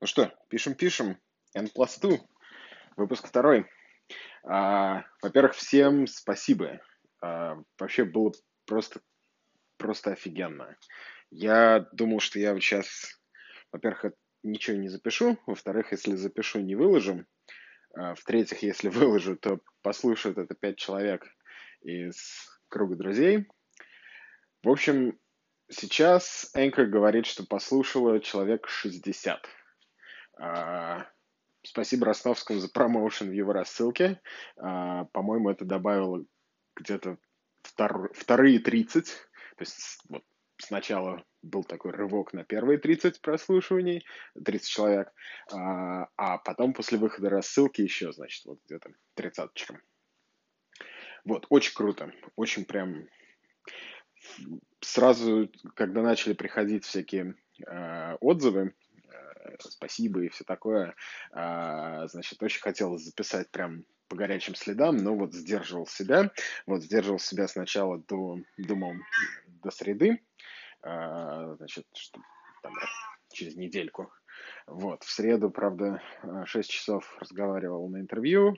Ну что, пишем-пишем. N plus 2. Выпуск второй. А, во-первых, всем спасибо. А, вообще было просто, просто офигенно. Я думал, что я сейчас, во-первых, ничего не запишу. Во-вторых, если запишу, не выложим. А, в-третьих, если выложу, то послушают это пять человек из круга друзей. В общем, сейчас Anchor говорит, что послушало человек 60. А, спасибо Ростовскому за промоушен в его рассылке. А, по-моему, это добавило где-то втор... вторые 30. То есть вот сначала был такой рывок на первые 30 прослушиваний, 30 человек, а, а потом после выхода рассылки еще, значит, вот где-то тридцаточка. Вот, очень круто, очень прям сразу, когда начали приходить всякие отзывы, спасибо и все такое. А, значит, очень хотелось записать прям по горячим следам, но вот сдерживал себя. Вот сдерживал себя сначала до, думал, до среды, а, значит, что там через недельку. Вот, в среду, правда, 6 часов разговаривал на интервью,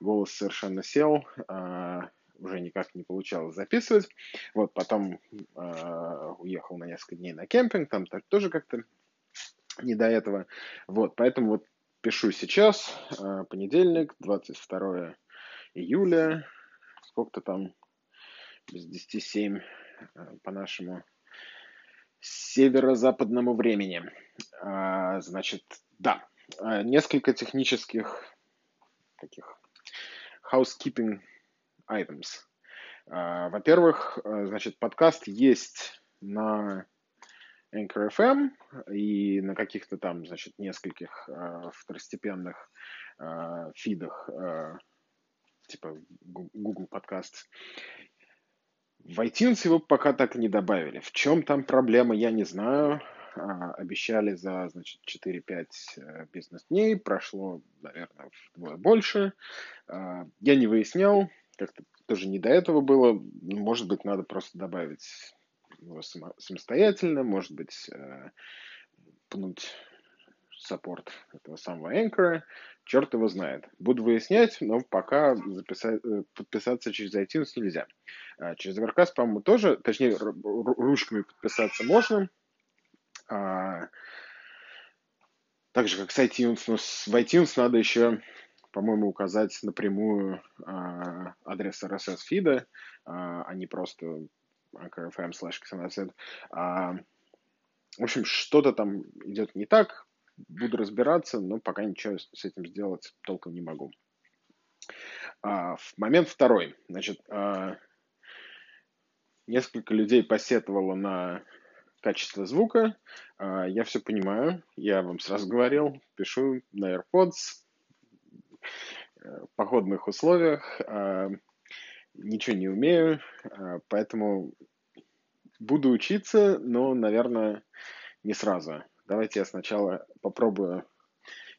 голос совершенно сел, а, уже никак не получалось записывать. Вот, потом уехал на несколько дней на кемпинг, там тоже как-то не до этого. Вот, поэтому вот пишу сейчас, а, понедельник, 22 июля, сколько-то там, без 10 7 а, по нашему северо-западному времени. А, значит, да, несколько технических таких housekeeping items. Во-первых, значит, подкаст есть на Anchor FM и на каких-то там, значит, нескольких э, второстепенных э, фидах, э, типа Google Podcast. В iTunes его пока так и не добавили. В чем там проблема, я не знаю. А, обещали за, значит, 4-5 э, бизнес-дней. Прошло, наверное, вдвое больше. А, я не выяснял. Как-то тоже не до этого было. Может быть, надо просто добавить его самостоятельно, может быть, э, пнуть саппорт этого самого Anchor, черт его знает. Буду выяснять, но пока записать, э, подписаться через iTunes нельзя. А через Overcast, по-моему, тоже, точнее, ручками подписаться можно. А, так же, как с iTunes, но в iTunes надо еще, по-моему, указать напрямую а, адрес RSS-фида, а не просто anchor.fm slash а, В общем, что-то там идет не так, буду разбираться, но пока ничего с этим сделать толком не могу. А, момент второй. Значит, а, несколько людей посетовало на качество звука. А, я все понимаю, я вам сразу говорил, пишу на AirPods, э, в походных условиях. Ничего не умею, а, поэтому буду учиться, но, наверное, не сразу. Давайте я сначала попробую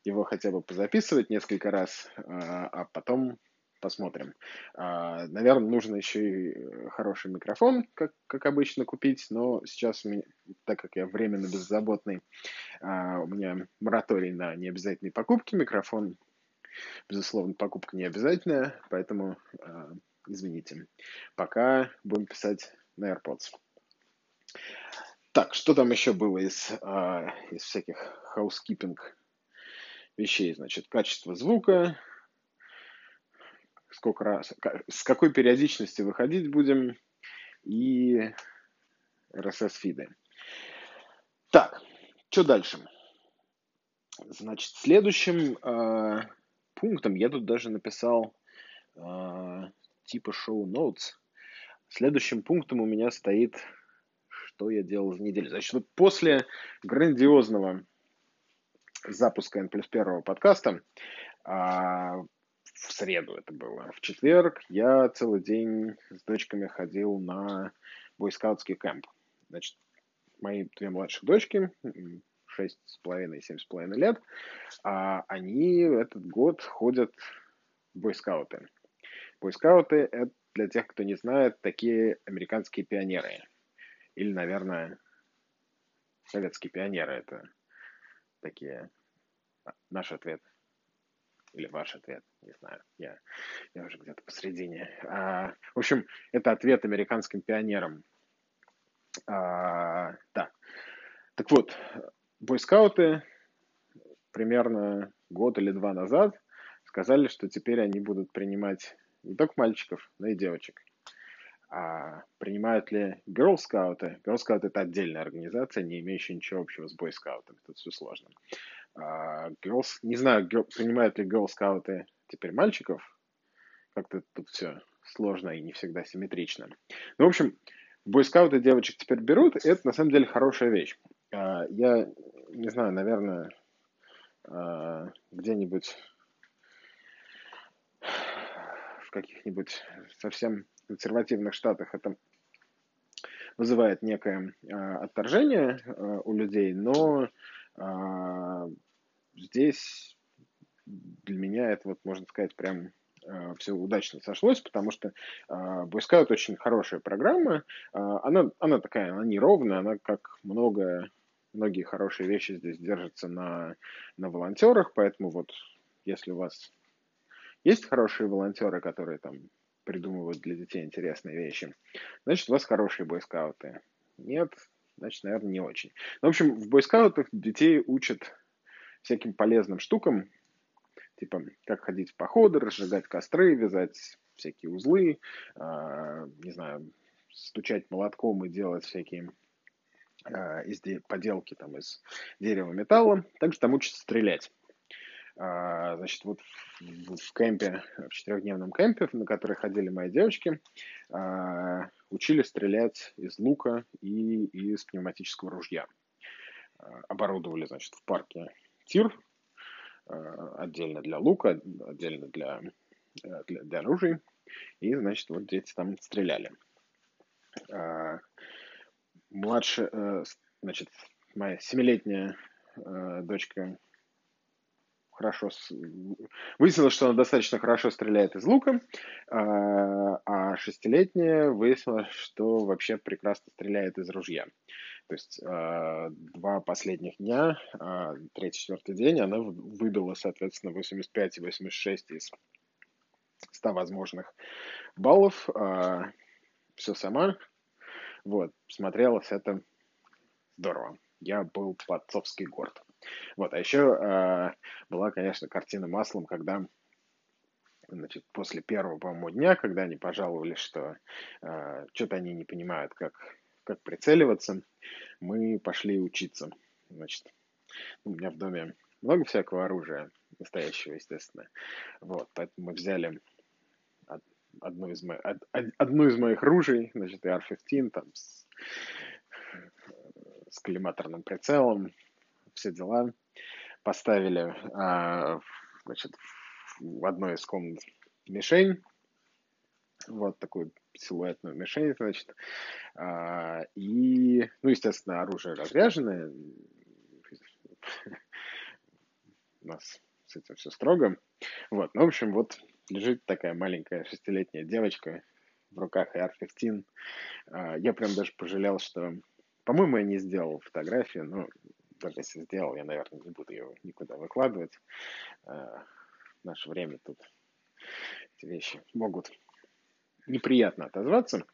его хотя бы позаписывать несколько раз, а, а потом посмотрим. А, наверное, нужно еще и хороший микрофон, как, как обычно, купить, но сейчас, так как я временно беззаботный, у меня мораторий на необязательные покупки, микрофон, безусловно, покупка не обязательная, поэтому Извините. Пока будем писать на AirPods. Так, что там еще было из, э, из всяких housekeeping вещей? Значит, качество звука, сколько раз, с какой периодичностью выходить будем и RSS-фиды. Так, что дальше? Значит, следующим э, пунктом я тут даже написал э, типа шоу-ноутс. Следующим пунктом у меня стоит, что я делал за неделю. Значит, вот после грандиозного запуска N плюс первого подкаста, а, в среду это было, в четверг я целый день с дочками ходил на бойскаутский кемп. Значит, мои две младших дочки, шесть с половиной, семь с половиной лет, а они этот год ходят в бойскауты. Бойскауты — это, для тех, кто не знает, такие американские пионеры. Или, наверное, советские пионеры — это такие наш ответ или ваш ответ, не знаю, я, я уже где-то посередине. А, в общем, это ответ американским пионерам. А, да. Так вот, бойскауты примерно год или два назад сказали, что теперь они будут принимать не только мальчиков, но и девочек. А принимают ли Girl Scouts? Girl Scout это отдельная организация, не имеющая ничего общего с Scout. Тут все сложно. А, girls, не знаю, girl, принимают ли Girl Scouts теперь мальчиков. Как-то тут все сложно и не всегда симметрично. Ну, в общем, бойскауты девочек теперь берут, и это на самом деле хорошая вещь. А, я не знаю, наверное, а, где-нибудь в каких-нибудь совсем консервативных штатах это вызывает некое отторжение у людей, но здесь для меня это, вот, можно сказать, прям э, все удачно сошлось, потому что э, Boy Scout очень хорошая программа. Э, она, она такая, она неровная, она как много, многие хорошие вещи здесь держатся на, на волонтерах, поэтому вот если у вас есть хорошие волонтеры, которые там придумывают для детей интересные вещи, значит, у вас хорошие бойскауты. Нет, значит, наверное, не очень. Ну, в общем, в бойскаутах детей учат всяким полезным штукам, типа как ходить в походы, разжигать костры, вязать всякие узлы, э, не знаю, стучать молотком и делать всякие э, изде- поделки там из дерева, металла. Также там учатся стрелять. Uh, значит, вот в, кемпе, в четырехдневном кемпе, на который ходили мои девочки, uh, учили стрелять из лука и из пневматического ружья. Uh, оборудовали, значит, в парке тир, э, отдельно для лука, отдельно для, э, для, для оружия. И, значит, вот дети там стреляли. Э, младше, значит, моя семилетняя дочка хорошо... Выяснилось, что она достаточно хорошо стреляет из лука, а шестилетняя выяснилось, что вообще прекрасно стреляет из ружья. То есть э, два последних дня, э, третий, четвертый день, она выбила, соответственно, 85 и 86 из 100 возможных баллов. Все сама. Вот, смотрелось это здорово. Я был по-отцовски горд. Вот, а еще э, была, конечно, картина маслом, когда значит, после первого, по-моему, дня, когда они пожаловались, что э, что-то они не понимают, как как прицеливаться, мы пошли учиться. Значит, у меня в доме много всякого оружия, настоящего, естественно. Вот, поэтому мы взяли одну из, моих, одну из моих ружей, значит, AR-15, там, с, с коллиматорным прицелом, все дела. Поставили, а, значит, в одной из комнат мишень, вот такую силуэтную мишень, значит. А, и, ну, естественно, оружие разряженное. У нас с этим все строго. Вот, ну, в общем, вот лежит такая маленькая шестилетняя девочка в руках AR-15. А, я прям даже пожалел, что, по-моему, я не сделал фотографию, но даже если сделал, я, наверное, не буду ее никуда выкладывать. А, в наше время тут эти вещи могут неприятно отозваться.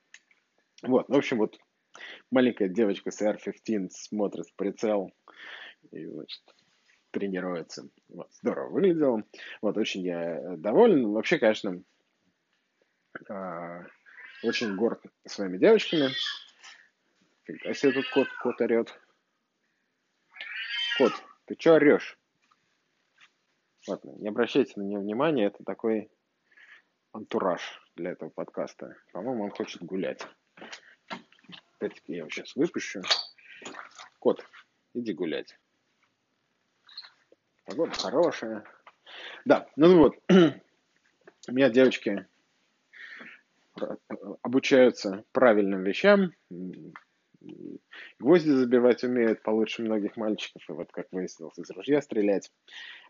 Вот, ну, в общем, вот маленькая девочка с AR-15 смотрит в прицел и, значит, тренируется. Вот, здорово выглядело. Вот, очень я доволен. Вообще, конечно, очень горд своими девочками. Фига себе тут кот, кот орет. Кот, ты что орешь? Ладно, не обращайте на него внимания, это такой антураж для этого подкаста. По-моему, он хочет гулять. Опять-таки я его сейчас выпущу. Кот, иди гулять. Погода хорошая. Да, ну вот. У меня девочки обучаются правильным вещам. Гвозди забивать умеют получше многих мальчиков. И вот, как выяснилось, из ружья стрелять.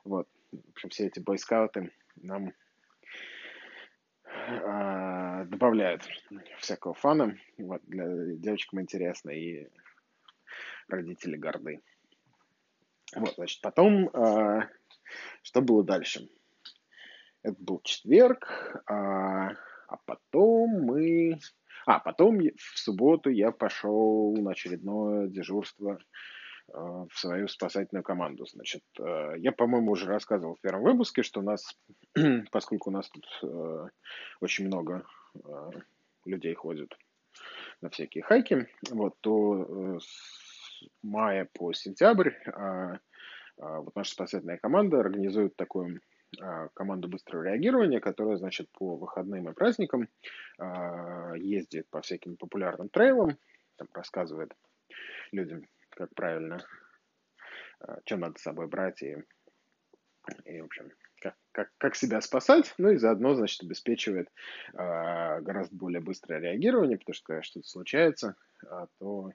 Вот. В общем, все эти бойскауты нам а, добавляют всякого фана. Вот, для девочкам интересно и родители горды. Вот, значит, потом э, что было дальше? Это был четверг, а, а потом мы... А, потом в субботу я пошел на очередное дежурство э, в свою спасательную команду. Значит, э, я, по-моему, уже рассказывал в первом выпуске, что у нас, поскольку у нас тут э, очень много людей ходит на всякие хайки, вот, то с мая по сентябрь вот наша спасательная команда организует такую команду быстрого реагирования, которая, значит, по выходным и праздникам а, ездит по всяким популярным трейлам, там рассказывает людям, как правильно, что надо с собой брать и, и в общем, как, как, как себя спасать, ну и заодно, значит, обеспечивает гораздо более быстрое реагирование, потому что когда что-то случается, то,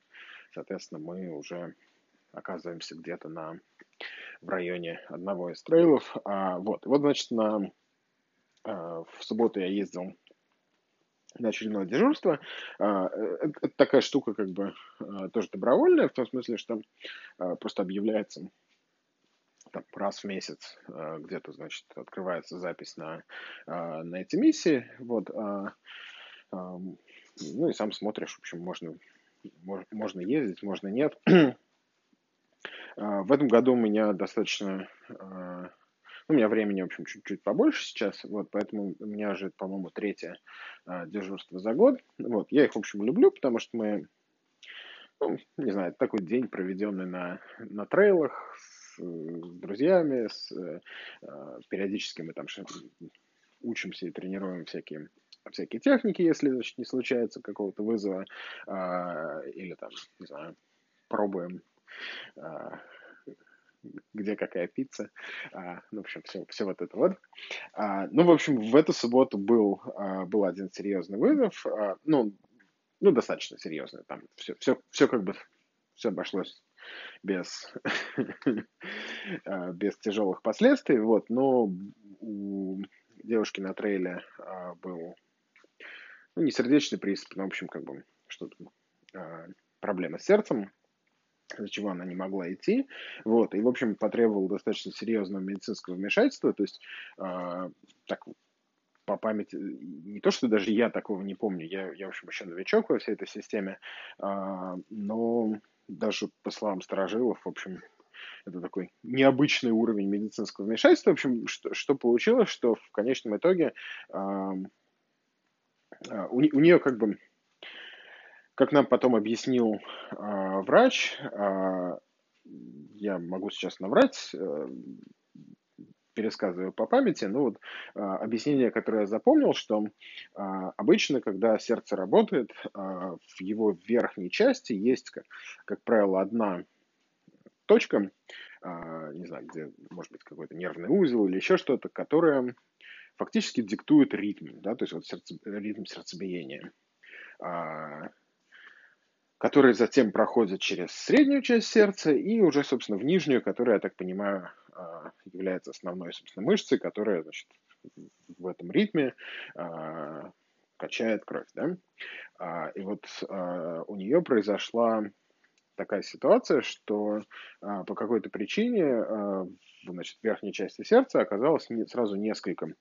соответственно, мы уже оказываемся где-то на в районе одного из трейлов. А, вот, вот, значит, на, а, в субботу я ездил на очередное дежурство. А, это, это такая штука, как бы, а, тоже добровольная, в том смысле, что а, просто объявляется там, раз в месяц а, где-то, значит, открывается запись на, а, на эти миссии. Вот, а, а, ну и сам смотришь, в общем, можно, можно ездить, можно нет. А, в этом году у меня достаточно... А, ну, у меня времени, в общем, чуть-чуть побольше сейчас, вот, поэтому у меня же, по-моему, третье а, дежурство за год. Вот, я их, в общем, люблю, потому что мы, ну, не знаю, такой день, проведенный на, на трейлах, с, с друзьями, с, периодически мы там учимся и тренируем всякие всякие техники, если значит, не случается какого-то вызова, или там, не знаю, пробуем где какая пицца, а, ну, в общем, все, все вот это вот. А, ну, в общем, в эту субботу был, был один серьезный вызов, ну, ну, достаточно серьезный, там. Все, все, все как бы, все обошлось без, без тяжелых последствий, вот, но у девушки на трейле был, ну, не сердечный приступ, но, в общем, как бы, что-то, проблема с сердцем, из-за чего она не могла идти. Вот, и, в общем, потребовал достаточно серьезного медицинского вмешательства. То есть, э, так по памяти, не то, что даже я такого не помню, я, я в общем, еще новичок во всей этой системе, э, но даже по словам сторожилов, в общем, это такой необычный уровень медицинского вмешательства. В общем, что, что получилось, что в конечном итоге э, у, у нее как бы как нам потом объяснил э, врач, э, я могу сейчас наврать, э, пересказываю по памяти, но вот э, объяснение, которое я запомнил, что э, обычно, когда сердце работает, э, в его верхней части есть, как, как правило, одна точка, э, не знаю, где может быть какой-то нервный узел или еще что-то, которое фактически диктует ритм, да, то есть вот сердце, ритм сердцебиения который затем проходит через среднюю часть сердца и уже, собственно, в нижнюю, которая, я так понимаю, а, является основной, собственно, мышцей, которая, значит, в этом ритме а, качает кровь, да. А, и вот у нее произошла такая ситуация, что по какой-то причине значит, в верхней части сердца оказалось сразу несколько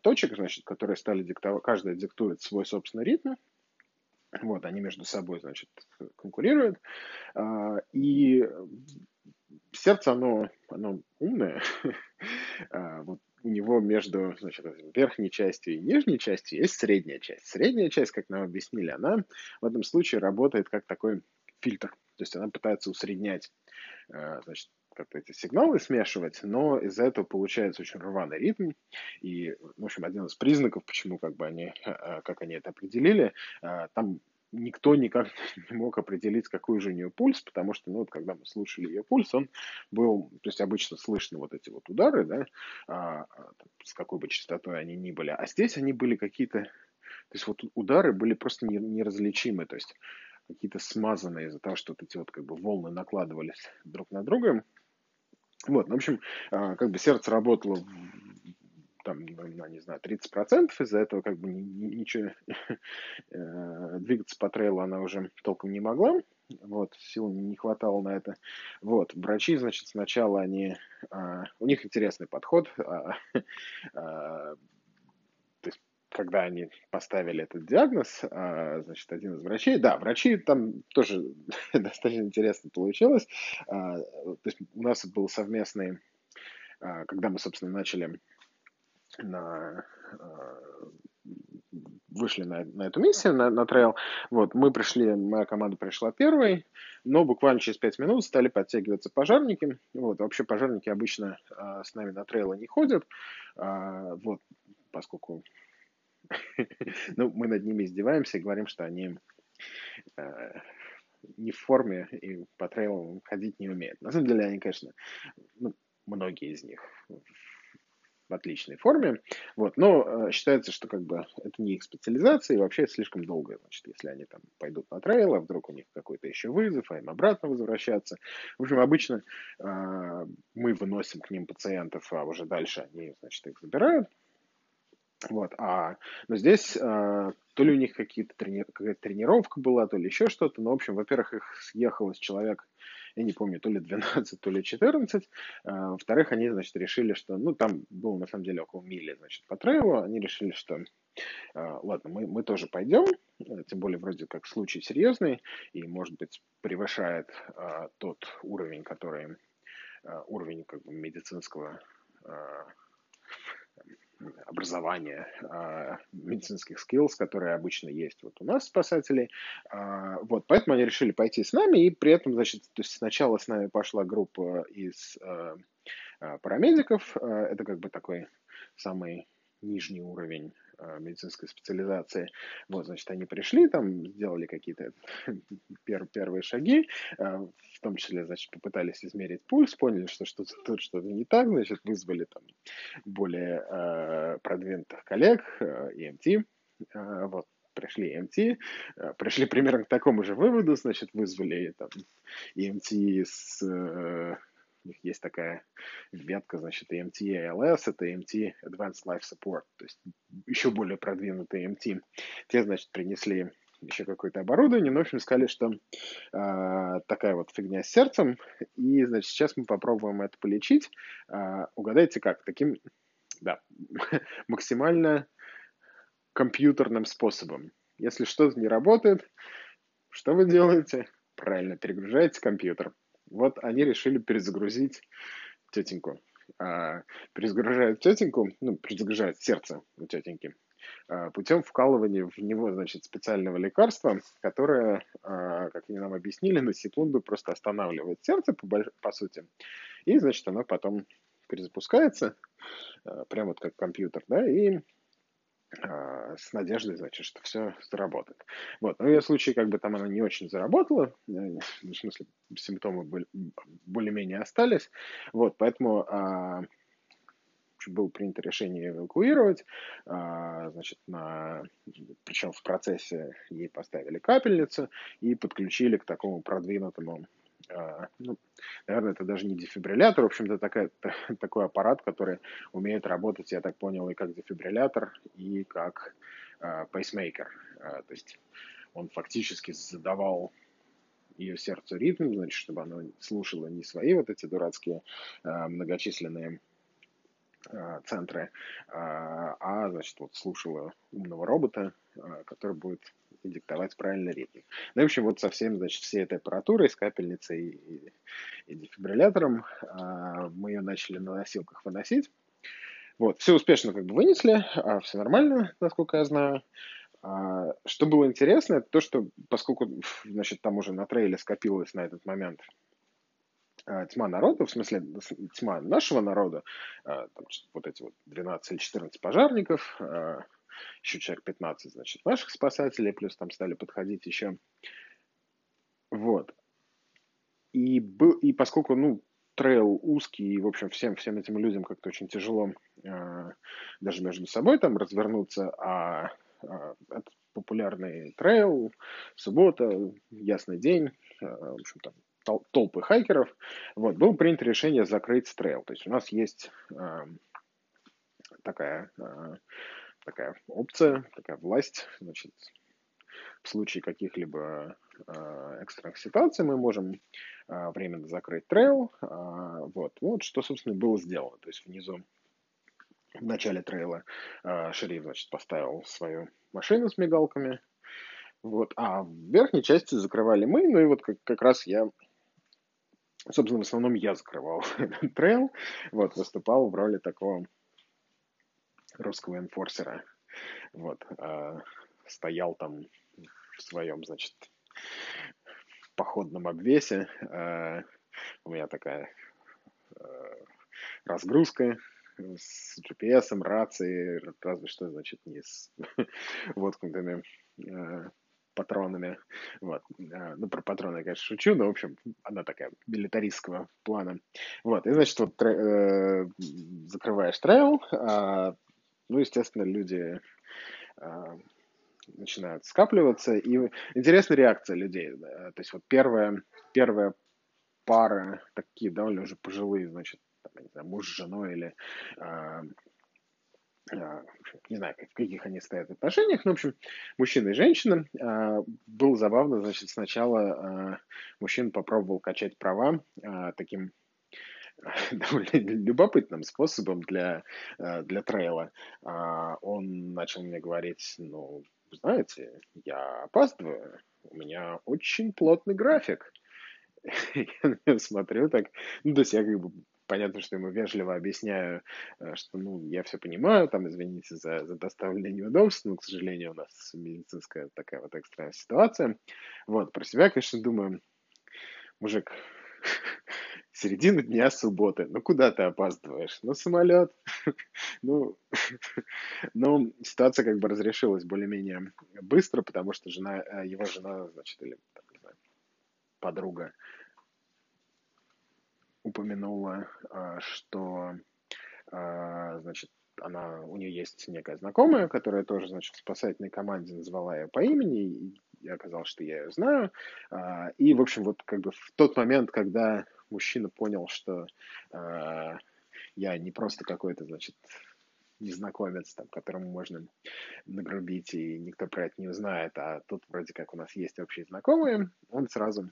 точек, значит, которые стали диктовать, каждая диктует свой собственный ритм, вот, они между собой, значит, конкурируют. А, и сердце, оно, оно умное. А, вот у него между значит, верхней частью и нижней частью есть средняя часть. Средняя часть, как нам объяснили, она в этом случае работает как такой фильтр. То есть она пытается усреднять а, значит, как-то эти сигналы смешивать, но из-за этого получается очень рваный ритм. И, в общем, один из признаков, почему как бы они, а, как они это определили, а, там никто никак не мог определить, какой же у нее пульс, потому что, ну, вот, когда мы слушали ее пульс, он был, то есть обычно слышно вот эти вот удары, да, а, с какой бы частотой они ни были, а здесь они были какие-то, то есть вот удары были просто неразличимы, то есть какие-то смазанные из-за того, что вот эти вот как бы волны накладывались друг на друга, вот, в общем, а, как бы сердце работало там, не знаю, 30%, из-за этого как бы ничего, э, двигаться по трейлу она уже толком не могла, вот, сил не хватало на это. Вот, врачи, значит, сначала они, у них интересный подход, есть когда они поставили этот диагноз, значит, один из врачей, да, врачи там тоже достаточно интересно получилось. То есть у нас был совместный, когда мы, собственно, начали на вышли на, на эту миссию, на, на трейл. Вот, мы пришли, моя команда пришла первой, но буквально через пять минут стали подтягиваться пожарники. Вот, вообще пожарники обычно а, с нами на трейлы не ходят, а, вот, поскольку ну, мы над ними издеваемся и говорим, что они а, не в форме и по трейлам ходить не умеют. На самом деле они, конечно, ну, многие из них в отличной форме. Вот. Но э, считается, что как бы это не их специализация, и вообще это слишком долго. Значит, если они там пойдут на трейл, а вдруг у них какой-то еще вызов, а им обратно возвращаться. В общем, обычно э, мы выносим к ним пациентов, а уже дальше они, значит, их забирают. Вот, а, но здесь а, то ли у них какие-то трени... какая-то тренировка была, то ли еще что-то. Но, в общем, во-первых, их съехалось человек я не помню, то ли 12, то ли 14. А, во-вторых, они, значит, решили, что, ну, там было, на самом деле, около мили, значит, по трейлу. Они решили, что, а, ладно, мы, мы тоже пойдем, тем более, вроде как, случай серьезный и, может быть, превышает а, тот уровень, который, уровень, как бы, медицинского образования, а, медицинских skills, которые обычно есть вот у нас спасателей. А, вот, поэтому они решили пойти с нами, и при этом, значит, то есть сначала с нами пошла группа из а, парамедиков, это как бы такой самый нижний уровень медицинской специализации. Вот, значит, они пришли, там сделали какие-то пер первые шаги, э, в том числе, значит, попытались измерить пульс, поняли, что что-то тут что-то не так, значит, вызвали там более э, продвинутых коллег, EMT, вот, пришли EMT, пришли примерно к такому же выводу, значит, вызвали там EMT с у них есть такая ветка, значит, EMT ALS, это EMT Advanced Life Support, то есть еще более продвинутый EMT. Те, значит, принесли еще какое-то оборудование, но, в общем, сказали, что э, такая вот фигня с сердцем, и, значит, сейчас мы попробуем это полечить. Э, угадайте как? Таким, да, максимально компьютерным способом. Если что-то не работает, что вы делаете? Правильно, перегружаете компьютер. Вот они решили перезагрузить тетеньку. А, перезагружают тетеньку, ну, перезагружают сердце у тетеньки а, путем вкалывания в него, значит, специального лекарства, которое, а, как они нам объяснили, на секунду просто останавливает сердце, по, по сути, и, значит, оно потом перезапускается, а, прямо вот как компьютер, да, и с надеждой, значит, что все заработает. Вот. Но в ее случае, как бы там она не очень заработала, э, в смысле, симптомы были, более-менее остались. Вот, поэтому а, было принято решение эвакуировать, а, значит, на, причем в процессе ей поставили капельницу и подключили к такому продвинутому а, ну, наверное, это даже не дефибриллятор, в общем-то, такая, такой аппарат, который умеет работать, я так понял, и как дефибриллятор, и как э, пейсмейкер. Э, то есть он фактически задавал ее сердцу ритм, значит, чтобы оно слушало не свои вот эти дурацкие многочисленные центры, а, значит, вот слушала умного робота, который будет и диктовать правильный ритм. Ну, в общем, вот со всем, значит, всей этой аппаратурой, с капельницей и, и дефибриллятором а, мы ее начали на носилках выносить. Вот, все успешно как бы вынесли, а, все нормально, насколько я знаю. А, что было интересно, это то, что поскольку, значит, там уже на трейле скопилось на этот момент а, тьма народа, в смысле тьма нашего народа, а, там, вот эти вот 12 или 14 пожарников, а, еще человек 15, значит, наших спасателей, плюс там стали подходить еще. Вот. И, был, и поскольку, ну, trail узкий, и, в общем, всем, всем этим людям как-то очень тяжело э, даже между собой там развернуться, а э, это популярный trail, суббота, ясный день, э, в общем, там тол- толпы hiker ов, вот, было принято решение закрыть trail. То есть у нас есть э, такая э, такая опция, такая власть, значит, в случае каких-либо э, экстренных ситуаций мы можем э, временно закрыть trail. Э, вот. вот что, собственно, было сделано. То есть внизу в начале trail а шериф, значит, поставил свою машину с мигалками, вот, а в верхней части закрывали мы, ну и вот как, как раз я, собственно, в основном я закрывал этот трейл, вот, выступал в роли такого русского энфорсера, вот, э, стоял там в своем, значит, походном обвесе, э, у меня такая э, разгрузка, с GPS, рацией, разве что, значит, не с воткнутыми патронами. Вот. Ну, про патроны я, конечно, шучу, но, в общем, она такая милитаристского плана. Вот. И, значит, вот э, закрываешь трейл, э, ну, естественно, люди э, начинают скапливаться, и интересная реакция людей. То есть вот первая, первая пара, такие довольно уже пожилые, значит, там, не знаю, муж с женой или э, не знаю, в каких они стоят отношениях, но, в общем, мужчина и женщина. Э, было забавно, значит, сначала мужчина попробовал качать права таким довольно любопытным способом для, для трейла. Он начал мне говорить, ну, знаете, я опаздываю, у меня очень плотный график. Я смотрю так, ну, то есть я как бы понятно, что ему вежливо объясняю, э, что, ну, я все понимаю, там, извините за, за доставленные неудобства, но, к сожалению, у нас медицинская такая вот экстренная ситуация. Вот, про себя, конечно, думаю, мужик, середина дня субботы, ну куда ты опаздываешь? На самолет. ну, ну, ситуация как бы разрешилась более-менее быстро, потому что жена, э, его жена, значит, или, там, не знаю, подруга упомянула, а, что, а, значит, она, у нее есть некая знакомая, которая тоже, значит, в спасательной команде назвала ее по имени, и оказалось, что я ее знаю. И, в общем, вот как бы в тот момент, когда мужчина понял, что я не просто какой-то, значит, незнакомец, там, которому можно нагрубить, и никто про это не узнает, а тут вроде как у нас есть общие знакомые, он сразу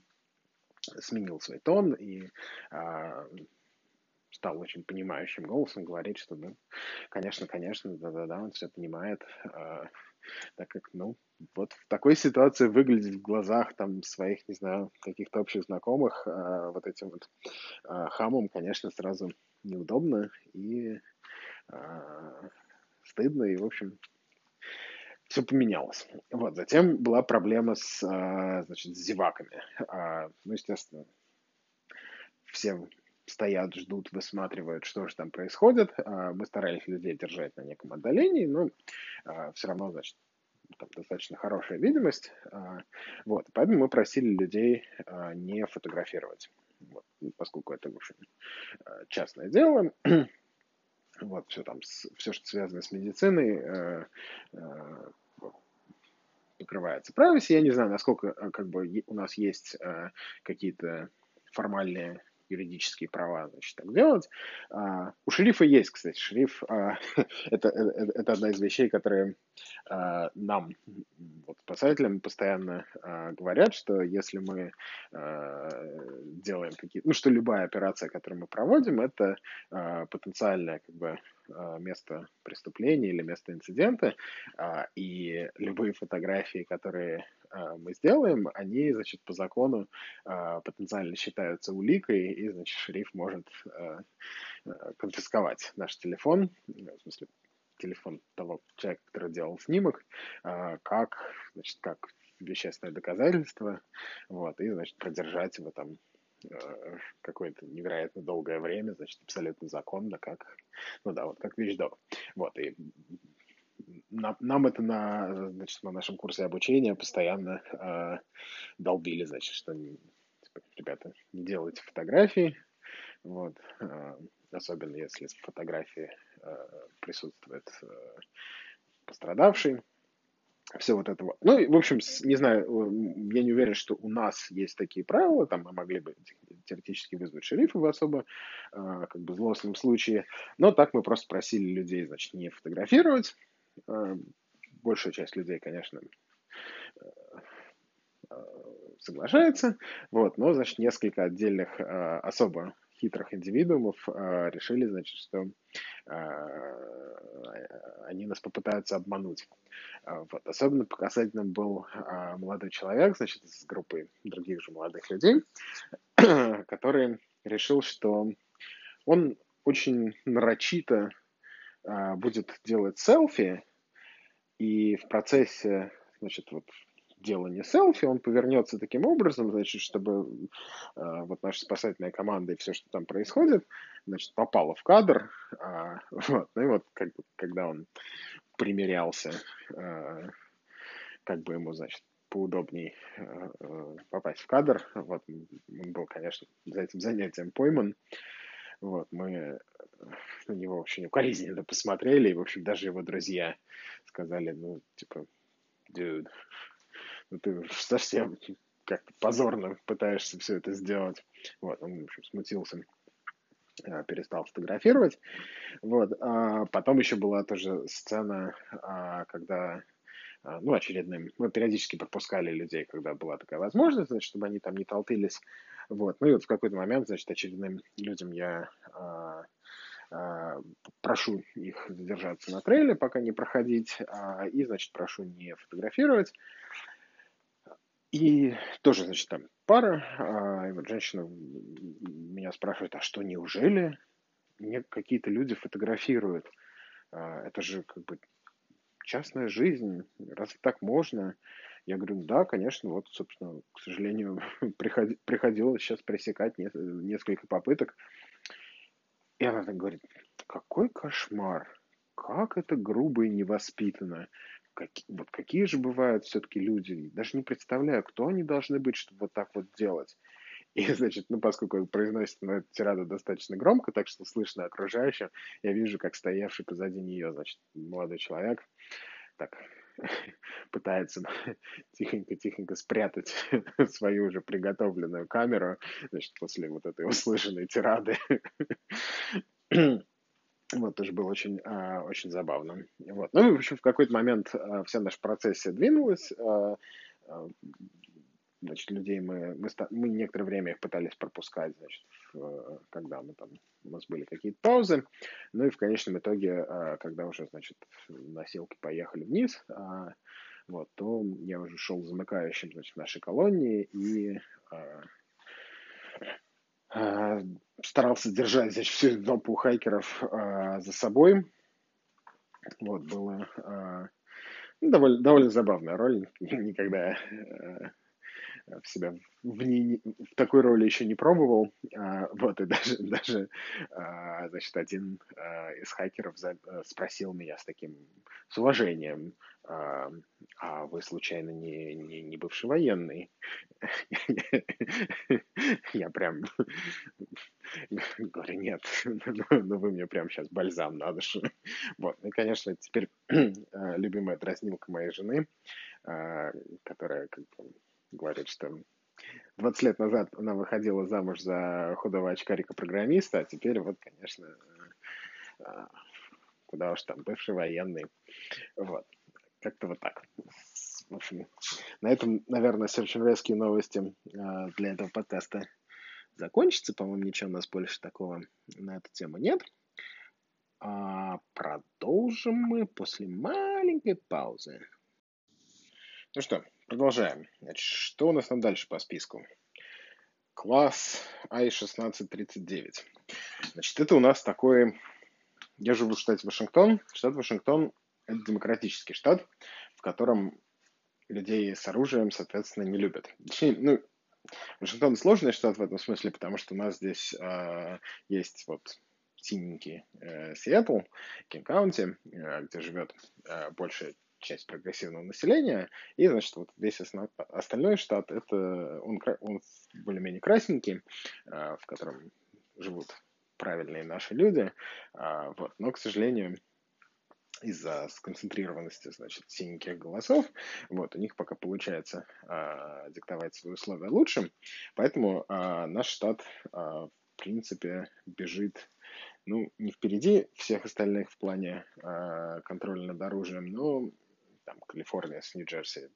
сменил свой тон и а, стал очень понимающим голосом говорить, что, ну, конечно, конечно, да-да-да, он все понимает, а, так как, ну, вот в такой ситуации выглядеть в глазах там своих, не знаю, каких-то общих знакомых а, вот этим вот а, хамом, конечно, сразу неудобно и а, стыдно, и, в общем, все поменялось. Вот. Затем была проблема с, а, значит, с зеваками. А, ну, естественно, все стоят, ждут, высматривают, что же там происходит. А, мы старались людей держать на неком отдалении, но все равно, значит, там достаточно хорошая видимость. Вот. Поэтому мы просили людей не фотографировать. Вот. Поскольку это, в общем, частное дело, вот, все там, все, что связано с медициной, покрывается privacy. Я не знаю, насколько как бы у нас есть какие-то формальные юридические права, значит, так делать. А, у шерифа есть, кстати, шериф, а, это, это, это одна из вещей, которые а, нам, вот, спасателям, постоянно а, говорят, что если мы а, делаем какие-то, ну, что любая операция, которую мы проводим, это а, потенциальное, как бы, а, место преступления или место инцидента, а, и любые фотографии, которые мы сделаем, они, значит, по закону потенциально считаются уликой, и, значит, шериф может конфисковать наш телефон, в смысле, телефон того человека, который делал снимок, как, значит, как вещественное доказательство, вот, и, значит, продержать его там какое-то невероятно долгое время, значит, абсолютно законно, как, ну да, вот как вещдок. Вот, и нам, нам это на, значит, на нашем курсе обучения постоянно э, долбили, значит, что, типа, ребята, не делайте фотографии, вот, э, особенно если в фотографии э, присутствует э, пострадавший, все вот этого. Ну, в общем, не знаю, я не уверен, что у нас есть такие правила, там мы могли бы теоретически вызвать шерифа в особо а, как бы злостном случае, но так мы просто просили людей, значит, не фотографировать. А, большая часть людей, конечно, а, соглашается, вот, но, значит, несколько отдельных особо хитрых индивидуумов решили, значит, что они нас попытаются обмануть. Вот. Особенно показательным был молодой человек, значит, из группы других же молодых людей, который решил, что он очень нарочито будет делать селфи, и в процессе, значит, вот делания селфи, он повернется таким образом, значит, чтобы э, вот наша спасательная команда и все, что там происходит, значит, попало в кадр. Э, вот. Ну и вот, как бы, когда он примерялся, э, как бы ему, значит, поудобней э, попасть в кадр, вот, он был, конечно, за этим занятием пойман, вот, мы на него очень укоризненно посмотрели, и, в общем, даже его друзья сказали, ну, типа, dude, ну ты совсем как-то позорно пытаешься все это сделать. Вот, он, в общем, смутился, а, перестал фотографировать. Вот, а потом еще была тоже сцена, а, когда ну, очередным, мы периодически пропускали людей, когда была такая возможность, значит, чтобы они там не толпились. Вот. Ну и вот в какой-то момент, значит, очередным людям я а, а, прошу их задержаться на трейле, пока не проходить, а, и, значит, прошу не фотографировать. И тоже, значит, там пара, а, и вот женщина меня спрашивает, а что, неужели мне какие-то люди фотографируют? А, это же как бы частная жизнь, разве так можно? Я говорю, да, конечно, вот, собственно, к сожалению, приходилось сейчас пресекать несколько попыток. И она так говорит, какой кошмар, как это грубо и невоспитанно. Как, вот какие же бывают все-таки люди, даже не представляю, кто они должны быть, чтобы вот так вот делать. И, значит, ну, поскольку произносит на эту тираду достаточно громко, так что слышно окружающим, я вижу, как стоявший позади нее, значит, молодой человек так пытается тихонько-тихонько спрятать свою уже приготовленную камеру, значит, после вот этой услышанной тирады. Вот, тоже было очень, а, очень забавно. Вот. Ну, в общем, в какой-то момент а, вся наша процессия двинулась. А, Значит, людей мы, мы, мы некоторое время их пытались пропускать, значит, в, когда мы там, у нас были какие-то паузы. Ну и в конечном итоге, а, когда уже, значит, носилки поехали вниз, а, вот, то я уже шел замыкающим, значит, нашей колонии и старался держать, значит, всю эту толпу хайкеров за собой. Вот, было довольно, довольно забавная роль. Никогда в себя в, ней, в такой роли еще не пробовал. А, вот, и даже, даже а, значит, один а, из хакеров а, спросил меня с таким, с уважением, а, вы случайно не, не, не бывший военный? Я прям говорю, нет, ну вы мне прям сейчас бальзам на. Вот, ну и, конечно, теперь любимая дразнилка моей жены, которая как бы говорит, что 20 лет назад она выходила замуж за худого очкарика-программиста, а теперь вот, конечно, э, куда уж там, бывший военный. Вот. Как-то вот так. В общем, на этом, наверное, Search новости э, для этого подкаста закончатся. По-моему, ничего у нас больше такого на эту тему нет. А продолжим мы после маленькой паузы. Ну что, Продолжаем. Значит, что у нас там дальше по списку? Класс I-1639. Значит, это у нас такой... Я живу в штате Вашингтон. Штат Вашингтон – это демократический штат, в котором людей с оружием, соответственно, не любят. Точнее, ну, Вашингтон сложный штат в этом смысле, потому что у нас здесь э, есть вот синенький э, Сиэтл, Кинг-Каунти, э, где живет э, большая часть прогрессивного населения, и, значит, вот весь основ... остальной штат, это он, он более-менее красненький, а, в котором живут правильные наши люди, а, вот, но, к сожалению, из-за сконцентрированности, значит, синеньких голосов, вот, у них пока получается а, диктовать свои условия лучше, поэтому а, наш штат, а, в принципе, бежит ну, не впереди всех остальных в плане э, контроля над оружием, но там Калифорния с Нью-Джерси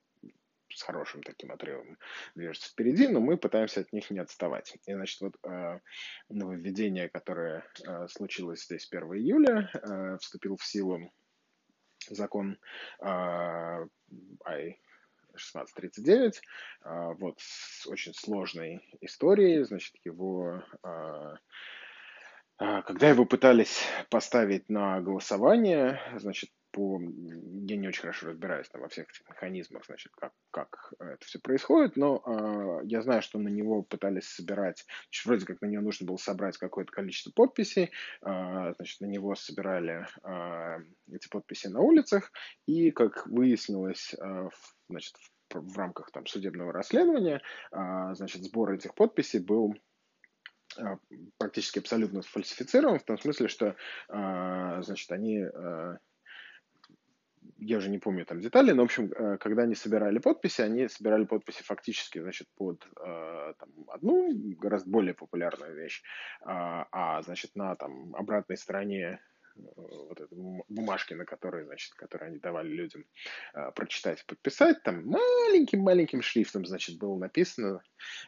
с хорошим таким отрывом движется впереди, но мы пытаемся от них не отставать. И, значит, вот э, нововведение, которое э, случилось здесь 1 июля, э, вступил в силу закон э, I 1639, э, вот с очень сложной историей, значит, его когда его пытались поставить на голосование, значит, по... Я не очень хорошо разбираюсь там, во всех этих механизмах, значит, как, как это все происходит, но э, я знаю, что на него пытались собирать, значит, вроде как на него нужно было собрать какое-то количество подписей, э, значит, на него собирали э, эти подписи на улицах, и, как выяснилось, э, значит, в, в рамках там судебного расследования, э, значит, сбор этих подписей был практически абсолютно сфальсифицирован, в том смысле, что, значит, они я уже не помню там детали, но, в общем, э, когда они собирали подписи, они собирали подписи фактически, значит, под э, там, одну гораздо более популярную вещь, а, а, значит, на там обратной стороне э, вот этой бумажки, на которой, значит, которые они давали людям прочитать, подписать, там маленьким-маленьким шрифтом, значит, было написано,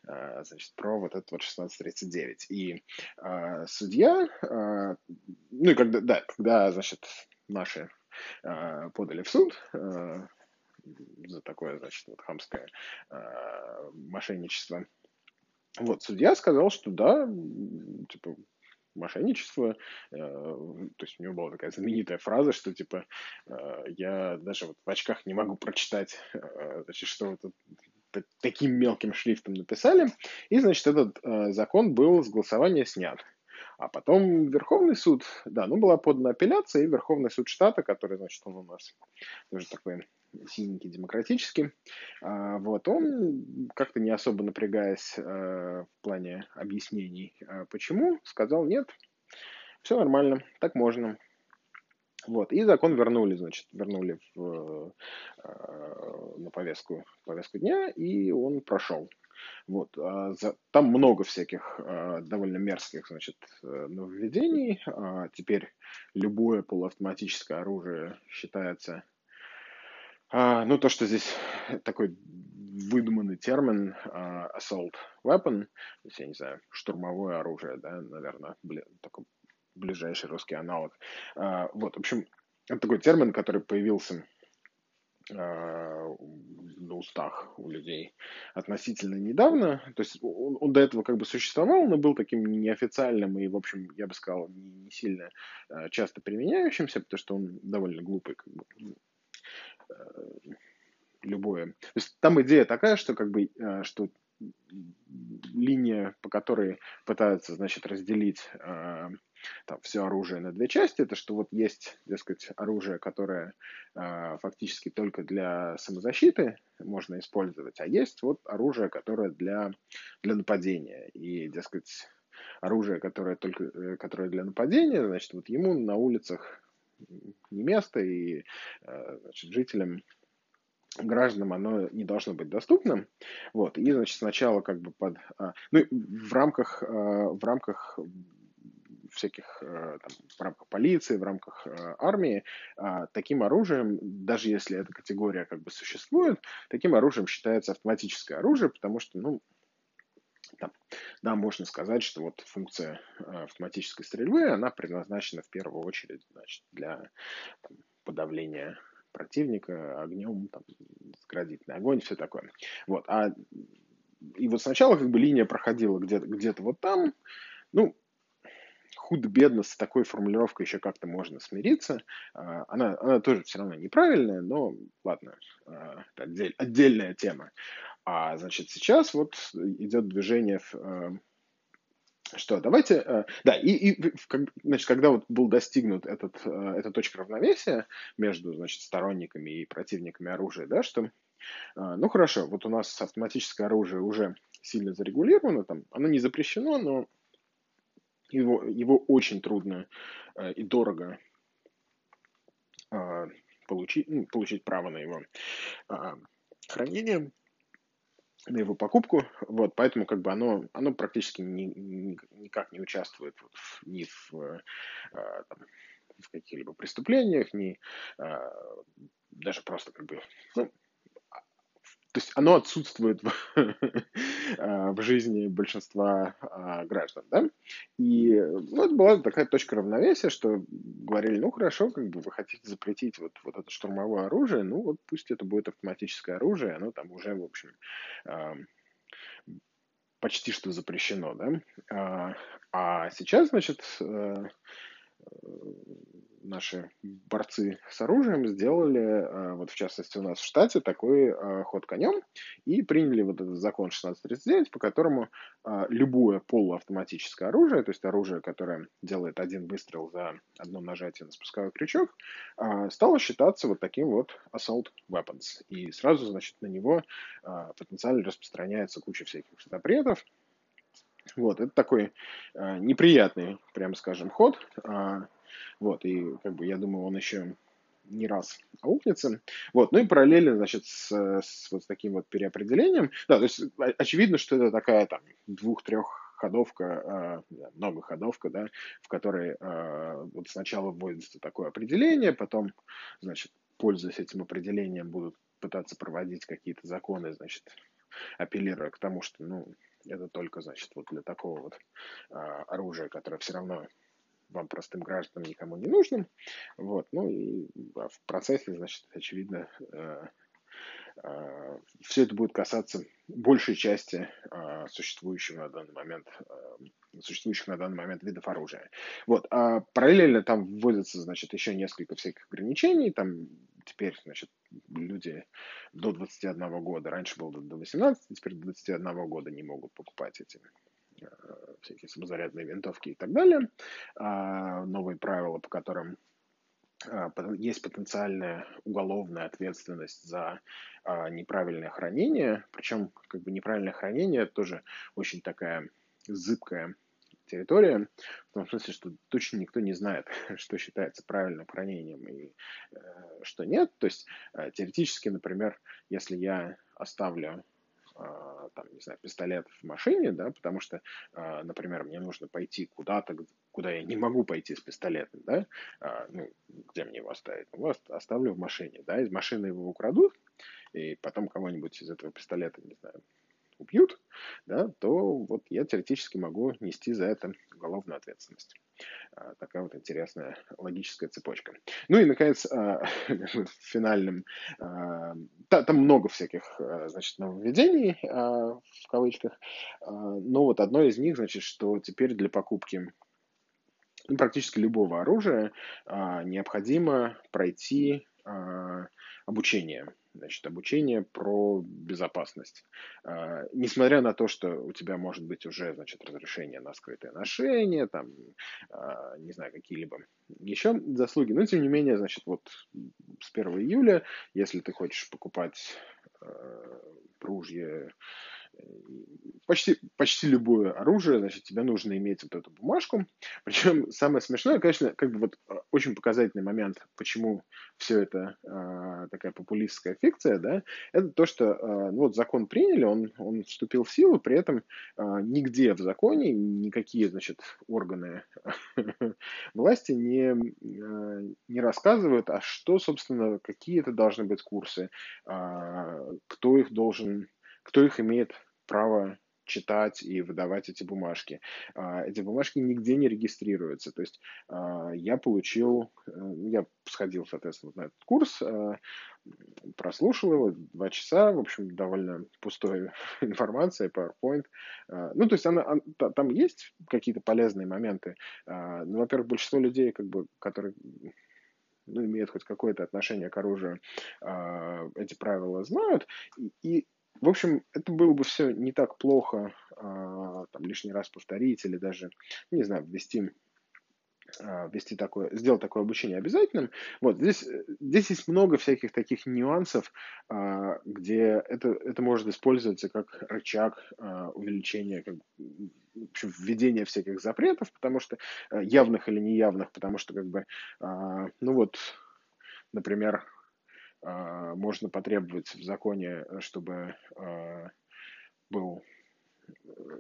значит, про вот этот вот 1639. И судья, ну и когда, да, когда, значит, наши Э, подали в суд э, за такое, значит, вот хамское э, мошенничество. Вот, судья сказал, что да, типа, мошенничество. То есть у него была такая знаменитая фраза, что типа я даже вот в очках не могу прочитать, значит, что вот таким мелким шрифтом написали. И, значит, этот закон был с голосования снят. А потом Верховный суд, да, ну была подана апелляция, и Верховный суд штата, который, значит, он у нас тоже такой синенький, демократический, а, вот, он как-то не особо напрягаясь а, в плане объяснений, а, почему, сказал, нет, все нормально, так можно. Вот, и закон вернули, значит, вернули в, на повестку, повестку дня, и он прошел. Вот. А там много всяких а, довольно мерзких значит, э, нововведений. А теперь любое полуавтоматическое оружие считается ну, то, что здесь такой выдуманный термин assault weapon, то есть, я не знаю, штурмовое оружие, да, наверное, блин, такой ближайший русский аналог. Вот, в общем, это такой термин, который появился Э, на устах у людей относительно недавно. То есть он, он до этого как бы существовал, но был таким неофициальным и, в общем, я бы сказал, не сильно э, часто применяющимся, потому что он довольно глупый. Как бы, ну, э, любое. То есть там идея такая, что как бы, что линия, по которой пытаются, значит, разделить там, все оружие на две части, это что вот есть, так сказать, оружие, которое э, фактически только для самозащиты можно использовать, а есть вот оружие, которое для, для нападения. И, дескать, оружие, которое только э, которое для нападения, значит, вот ему на улицах не место, и э, значит, жителям гражданам оно не должно быть доступным. Вот. И, значит, сначала как бы под... А, ну, в рамках, а, в рамках всяких э, там, в рамках полиции, в рамках э, армии, а, таким оружием, даже если эта категория как бы существует, таким оружием считается автоматическое оружие, потому что, ну, там, да, можно сказать, что вот функция э, автоматической стрельбы, она предназначена в первую очередь значит, для там, подавления противника огнем, там, заградительный огонь, все такое. Вот, а и вот сначала как бы линия проходила где-то где вот там, ну, худо-бедно с такой формулировкой еще как-то можно смириться. А, она, она тоже все равно неправильная, но ладно, а, это отдель, отдельная тема. А значит, сейчас вот идет движение в а, что, давайте, да, и, и значит, когда вот был достигнут этот, эта точка равновесия между, значит, сторонниками и противниками оружия, да, что, ну, хорошо, вот у нас автоматическое оружие уже сильно зарегулировано, там, оно не запрещено, но его, его очень трудно э, и дорого э, получить, ну, получить право на его э, хранение, на его покупку, вот, поэтому как бы оно, оно практически ни, ни, никак не участвует вот, ни в, э, там, в каких-либо преступлениях, ни э, даже просто как бы, ну, то есть оно отсутствует в, в жизни большинства граждан, да, и ну, это была такая точка равновесия, что говорили, ну хорошо, как бы вы хотите запретить вот, вот это штурмовое оружие, ну вот пусть это будет автоматическое оружие, оно там уже, в общем, почти что запрещено, да, а сейчас, значит, э, наши борцы с оружием сделали, э, вот в частности у нас в штате, такой э, ход конем и приняли вот этот закон 1639, по которому э, любое полуавтоматическое оружие, то есть оружие, которое делает один выстрел за одно нажатие на спусковой крючок, стало считаться вот таким вот assault weapons. И сразу, значит, на него потенциально распространяется куча всяких запретов, вот, это такой э, неприятный, прям скажем, ход. Э, вот, и как бы я думаю, он еще не раз аукнется. Вот, ну и параллельно, значит, с, с вот таким вот переопределением, да, то есть очевидно, что это такая там двух-трех ходовка, многоходовка, да, в которой э, вот сначала вводится такое определение, потом, значит, пользуясь этим определением, будут пытаться проводить какие-то законы, значит, апеллируя к тому, что, ну, это только, значит, вот для такого вот а, оружия, которое все равно вам, простым гражданам, никому не нужным. Вот, ну и а в процессе, значит, очевидно, э, э, все это будет касаться большей части э, существующих на данный момент существующих на данный момент видов оружия. Вот. А параллельно там вводится, значит, еще несколько всяких ограничений. Там теперь, значит, люди до 21 года, раньше было до 18, теперь до 21 года не могут покупать эти всякие самозарядные винтовки и так далее. А, новые правила, по которым а, есть потенциальная уголовная ответственность за а, неправильное хранение. Причем, как бы неправильное хранение тоже очень такая зыбкая территория, в том смысле, что точно никто не знает, что считается правильным хранением и э, что нет. То есть э, теоретически, например, если я оставлю э, там, не знаю, пистолет в машине, да, потому что, э, например, мне нужно пойти куда-то, куда я не могу пойти с пистолетом, да, э, ну, где мне его оставить? Ну, оставлю в машине, да, из машины его украдут, и потом кого-нибудь из этого пистолета, не знаю, убьют, да, то вот я теоретически могу нести за это уголовную ответственность. А, такая вот интересная логическая цепочка. Ну и, наконец, а, финальным... А, там много всяких, значит, нововведений, в кавычках, но вот одно из них, значит, что теперь для покупки ну, практически любого оружия необходимо пройти обучение значит, обучение про безопасность. А, несмотря на то, что у тебя может быть уже, значит, разрешение на скрытое ношение, там, а, не знаю, какие-либо еще заслуги, но тем не менее, значит, вот с 1 июля, если ты хочешь покупать а, пружье почти, почти любое оружие, значит, тебе нужно иметь вот эту бумажку. Причем самое смешное, конечно, как бы вот а, очень показательный момент, почему все это э, такая популистская фикция, да, это то, что э, ну, вот закон приняли, он, он вступил в силу, при этом э, нигде в законе никакие, значит, органы власти не, э, не рассказывают, а что, собственно, какие это должны быть курсы, э, кто их должен кто их имеет право читать и выдавать эти бумажки. А, эти бумажки нигде не регистрируются. То есть а, я получил, э, я сходил, соответственно, на этот курс, а, прослушал его два часа, в общем, довольно пустой информация, PowerPoint. Ну, то есть она, там есть какие-то полезные моменты. Ну, во-первых, большинство людей, как бы, которые ну, имеют хоть какое-то отношение к оружию, эти правила знают. И в общем, это было бы все не так плохо а, там, лишний раз повторить или даже, не знаю, ввести а, ввести такое, сделать такое обучение обязательным. Вот здесь, здесь есть много всяких таких нюансов, а, где это, это может использоваться как рычаг увеличения, как, в общем, введения всяких запретов, потому что явных или неявных, потому что как бы, ну вот, например, а, можно потребовать в законе, чтобы а, был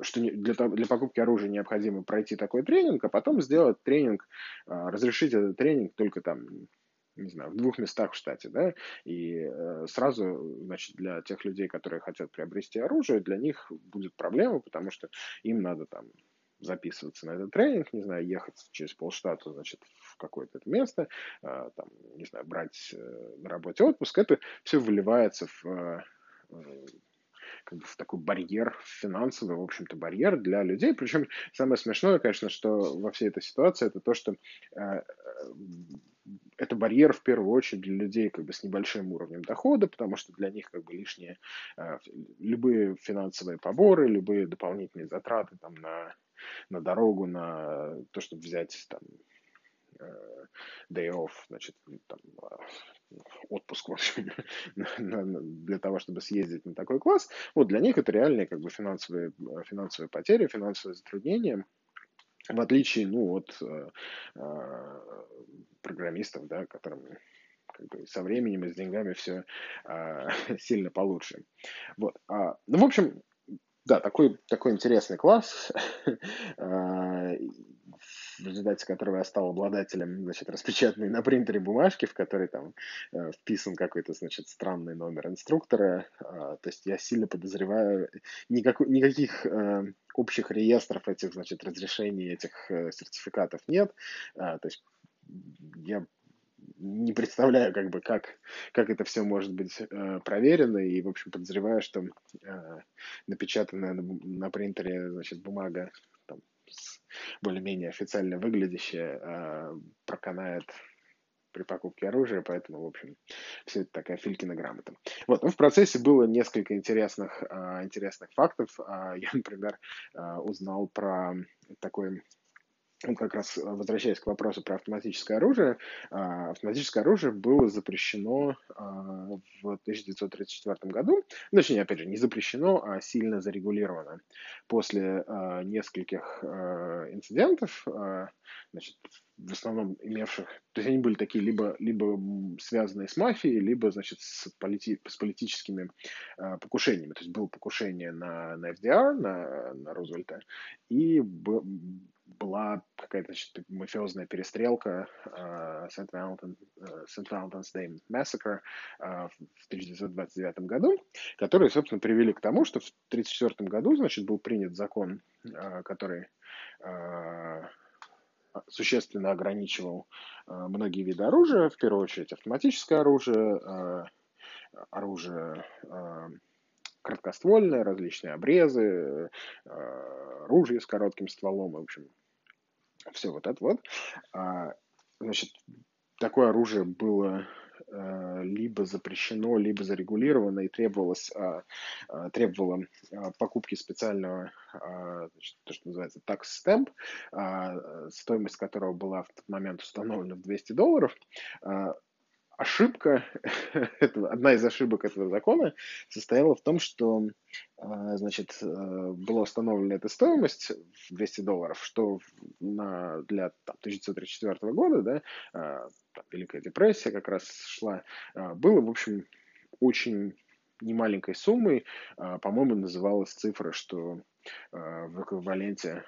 что для, для покупки оружия необходимо пройти такой тренинг, а потом сделать тренинг, а, разрешить этот тренинг только там не знаю, в двух местах в штате, да, и э, сразу, значит, для тех людей, которые хотят приобрести оружие, для них будет проблема, потому что им надо там записываться на этот тренинг, не знаю, ехать через полштата, значит, в какое-то место, э, там, не знаю, брать э, на работе отпуск, это все выливается в э, как бы в такой барьер финансовый, в общем-то, барьер для людей. Причем самое смешное, конечно, что во всей этой ситуации, это то, что это барьер в первую очередь для людей как бы с небольшим уровнем дохода, потому что для них как бы лишние э, любые финансовые поборы, любые дополнительные затраты там на на дорогу, на то, чтобы взять там э, day off, значит, там, отпуск, в общем, для того, чтобы съездить на такой класс, вот для них это реальные как бы финансовые, финансовые потери, финансовые затруднения, в отличие, ну, от э, э, программистов, да, которым как бы со временем и с деньгами все э, сильно получше. Вот. А, ну, в общем, да, такой, такой интересный класс. А, в результате которого я стал обладателем, значит, распечатанной на принтере бумажки, в которой там э, вписан какой-то, значит, странный номер инструктора. Э, то есть я сильно подозреваю, никак, никаких э, общих реестров этих, значит, разрешений, этих э, сертификатов нет. Э, то есть я не представляю, как бы, как, как это все может быть э, проверено, и, в общем, подозреваю, что э, напечатанная на, на принтере, значит, бумага там, более-менее официально выглядящая, а, проканает при покупке оружия, поэтому, в общем, все это такая Филькина грамота. Вот, ну, в процессе было несколько интересных, а, интересных фактов. А, я, например, узнал про такой как раз э, возвращаясь к вопросу про автоматическое оружие, а, автоматическое оружие было запрещено а, в 1934 году, ну, точнее, опять же, не запрещено, а сильно зарегулировано. После а, нескольких инцидентов, значит, в основном имевших, то есть они были такие либо, либо связанные с мафией, либо, значит, с, полити, с политическими покушениями. То есть было покушение на, на FDR, на, на Рузвельта, и б, была какая-то значит, мафиозная перестрелка. Valentine's, uh, St. Valentine's Day Massacre uh, в 1929 году, которые, собственно, привели к тому, что в 1934 году, значит, был принят закон, uh, который uh, существенно ограничивал uh, многие виды оружия, в первую очередь автоматическое оружие, оружие краткоствольные, различные обрезы, оружие с коротким стволом, в общем, все вот это вот. А, значит, такое оружие было э, либо запрещено, либо зарегулировано и требовалось, а, а, требовало покупки специального, то, что называется tax stamp, стоимость которого была в тот момент установлена в 200 долларов ошибка, одна из ошибок этого закона состояла в том, что а, значит, э, была установлена эта стоимость в 200 долларов, что на, для там, 1934 года, да, там, Великая депрессия как раз шла, было, в общем, очень немаленькой суммой, по-моему, называлась цифра, что в эквиваленте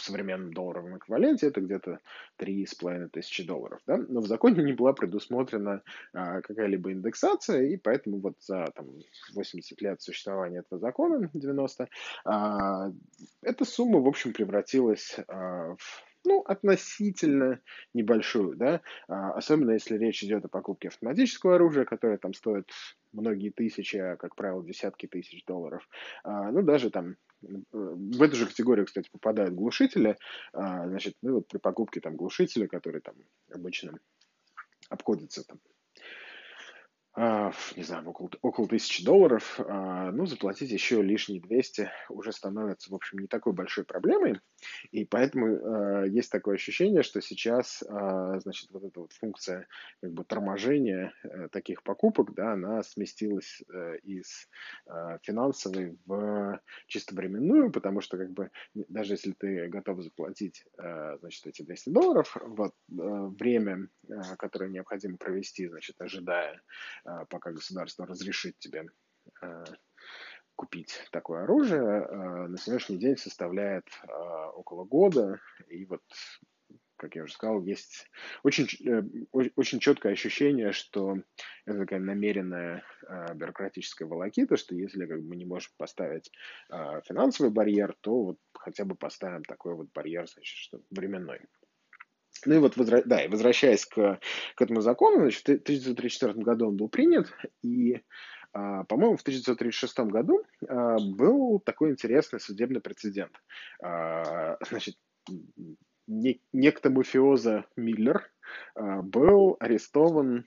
в современном долларовом эквиваленте это где-то 3,5 тысячи долларов. Да? Но в законе не была предусмотрена а, какая-либо индексация, и поэтому вот за там, 80 лет существования этого закона, 90, а, эта сумма, в общем, превратилась а, в ну, относительно небольшую, да, а, особенно если речь идет о покупке автоматического оружия, которое там стоит многие тысячи, а, как правило, десятки тысяч долларов. А, ну, даже там в эту же категорию, кстати, попадают глушители, а, значит, ну, вот при покупке там глушителя, который там обычно обходится там не знаю, около, около тысячи долларов, а, ну, заплатить еще лишние 200 уже становится, в общем, не такой большой проблемой. И поэтому а, есть такое ощущение, что сейчас, значит, вот эта вот функция как бы торможения э, таких покупок, да, она сместилась э, из финансовой в чисто временную, потому что как бы даже если ты готов заплатить, значит, эти 200 долларов, вот время, которое необходимо провести, значит, ожидая а, пока государство разрешит тебе а, купить такое оружие, а, на сегодняшний день составляет около года. И вот как я уже сказал, есть очень, э, очень четкое ощущение, что это такая намеренная бюрократическая волокита, что если как бы, мы не можем поставить финансовый барьер, то вот хотя бы поставим такой вот барьер, значит, что временной. Ну и вот, возра... да, и возвращаясь к, к этому закону, значит, в 1934 году он был принят, и, а, по-моему, в 1936 году а, был такой интересный судебный прецедент. А, значит, не, некто мафиоза Миллер был арестован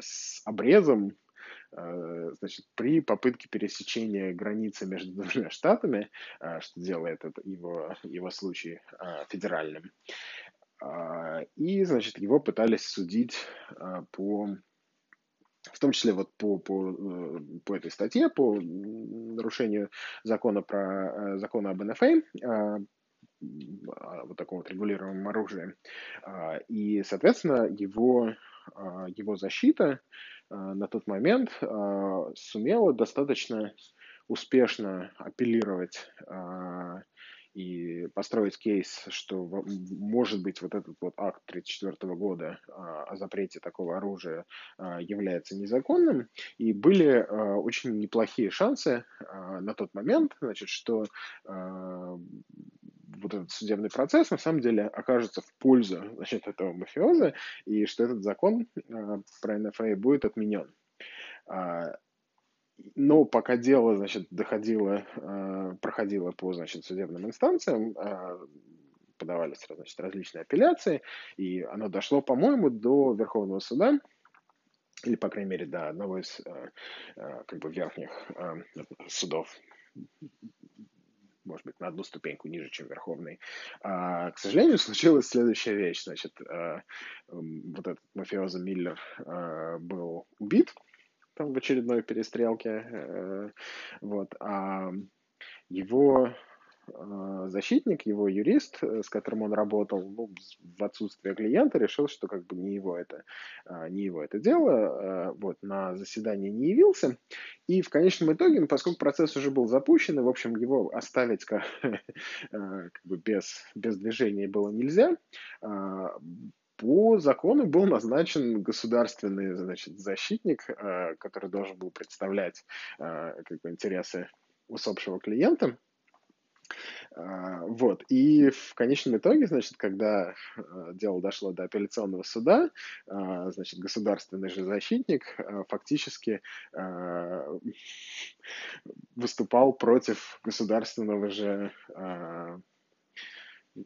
с обрезом значит, при попытке пересечения границы между двумя штатами, что делает его, его случай федеральным. А, и, значит, его пытались судить а, по в том числе вот по, по, э, по этой статье, по нарушению закона, про, э, закона об НФА, а, вот таком вот регулируемом оружии. И, соответственно, его, его защита на тот момент сумела достаточно успешно апеллировать и построить кейс, что может быть вот этот вот акт 1934 года а, о запрете такого оружия а, является незаконным, и были а, очень неплохие шансы на тот момент, значит, что вот этот судебный процесс на самом деле окажется в пользу значит, этого мафиоза, и что этот закон про НФА будет отменен. Но пока дело, значит, доходило, э, проходило по, значит, судебным инстанциям, э, подавались, значит, различные апелляции, и оно дошло, по-моему, до Верховного суда, или, по крайней мере, до одного из э, как бы верхних судов может быть, на одну ступеньку ниже, чем Верховный. А, к сожалению, случилась следующая вещь. Значит, а, вот этот мафиоза Миллер а, был убит, там в очередной перестрелке. Э, вот. А его э, защитник, его юрист, э, с которым он работал, ну, в отсутствие клиента, решил, что как бы не его это, не его это дело, вот, на заседание не явился. И в конечном итоге, ну, поскольку процесс уже был запущен, и, в общем, его оставить как, как бы без, без движения было нельзя, по закону был назначен государственный значит, защитник, э, который должен был представлять э, как бы, интересы усопшего клиента. Э, вот. И в конечном итоге, значит, когда дело дошло до апелляционного суда, значит, государственный же защитник фактически выступал против государственного же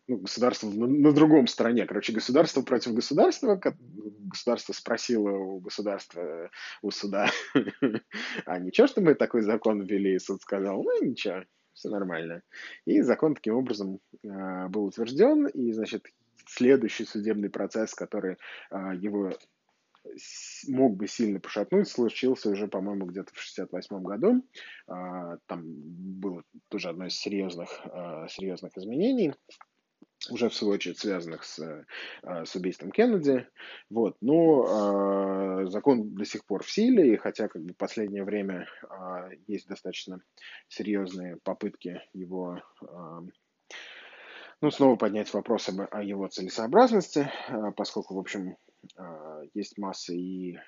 ну, государство на, на другом стороне. Короче, государство против государства. Государство спросило у государства, у суда, а ничего, что мы такой закон ввели? И суд сказал, ну, ничего, все нормально. И закон таким образом э, был утвержден, и, значит, следующий судебный процесс, который э, его мог бы сильно пошатнуть, случился уже, по-моему, где-то в 68 году. Э, там было тоже одно из серьезных, э, серьезных изменений уже в свою очередь связанных с, э, с убийством Кеннеди. Вот. Но э, закон до сих пор в силе, и хотя как бы, в последнее время э, есть достаточно серьезные попытки его э, ну, снова поднять вопрос об, о его целесообразности, э, поскольку, в общем, э, есть масса и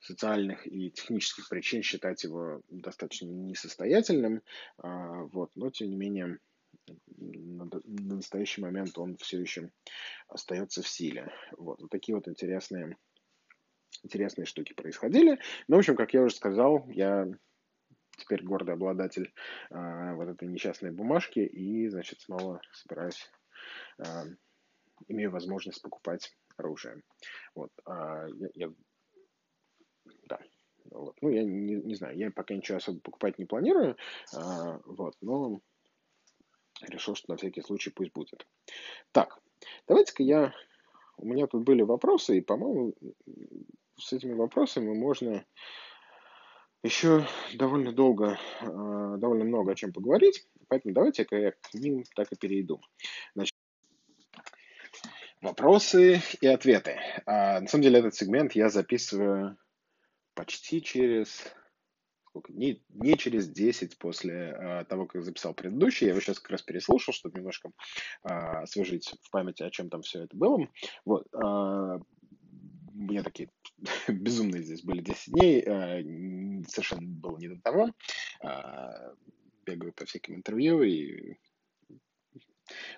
социальных и технических причин считать его достаточно несостоятельным. Э, вот. Но, тем не менее, на, на настоящий момент он все еще остается в силе. Вот, вот такие вот интересные, интересные штуки происходили. Ну, в общем, как я уже сказал, я теперь гордый обладатель э, вот этой несчастной бумажки и, значит, снова собираюсь, э, имею возможность покупать оружие. Вот, э, я, да, вот. Ну, я не, не знаю, я пока ничего особо покупать не планирую, э, вот, но решил, что на всякий случай пусть будет. Так, давайте-ка я... У меня тут были вопросы, и, по-моему, с этими вопросами можно еще довольно долго, э, довольно много о чем поговорить, поэтому давайте-ка я к ним так и перейду. Значит, вопросы и ответы. А, на самом деле этот сегмент я записываю почти через сколько, не, не через 10 после а, того, как записал предыдущий. Я его сейчас как раз переслушал, чтобы немножко а, освежить в памяти, о чем там все это было. Вот. А, у меня такие безумные здесь были 10 дней, а, совершенно было не до того. А, бегаю по всяким интервью и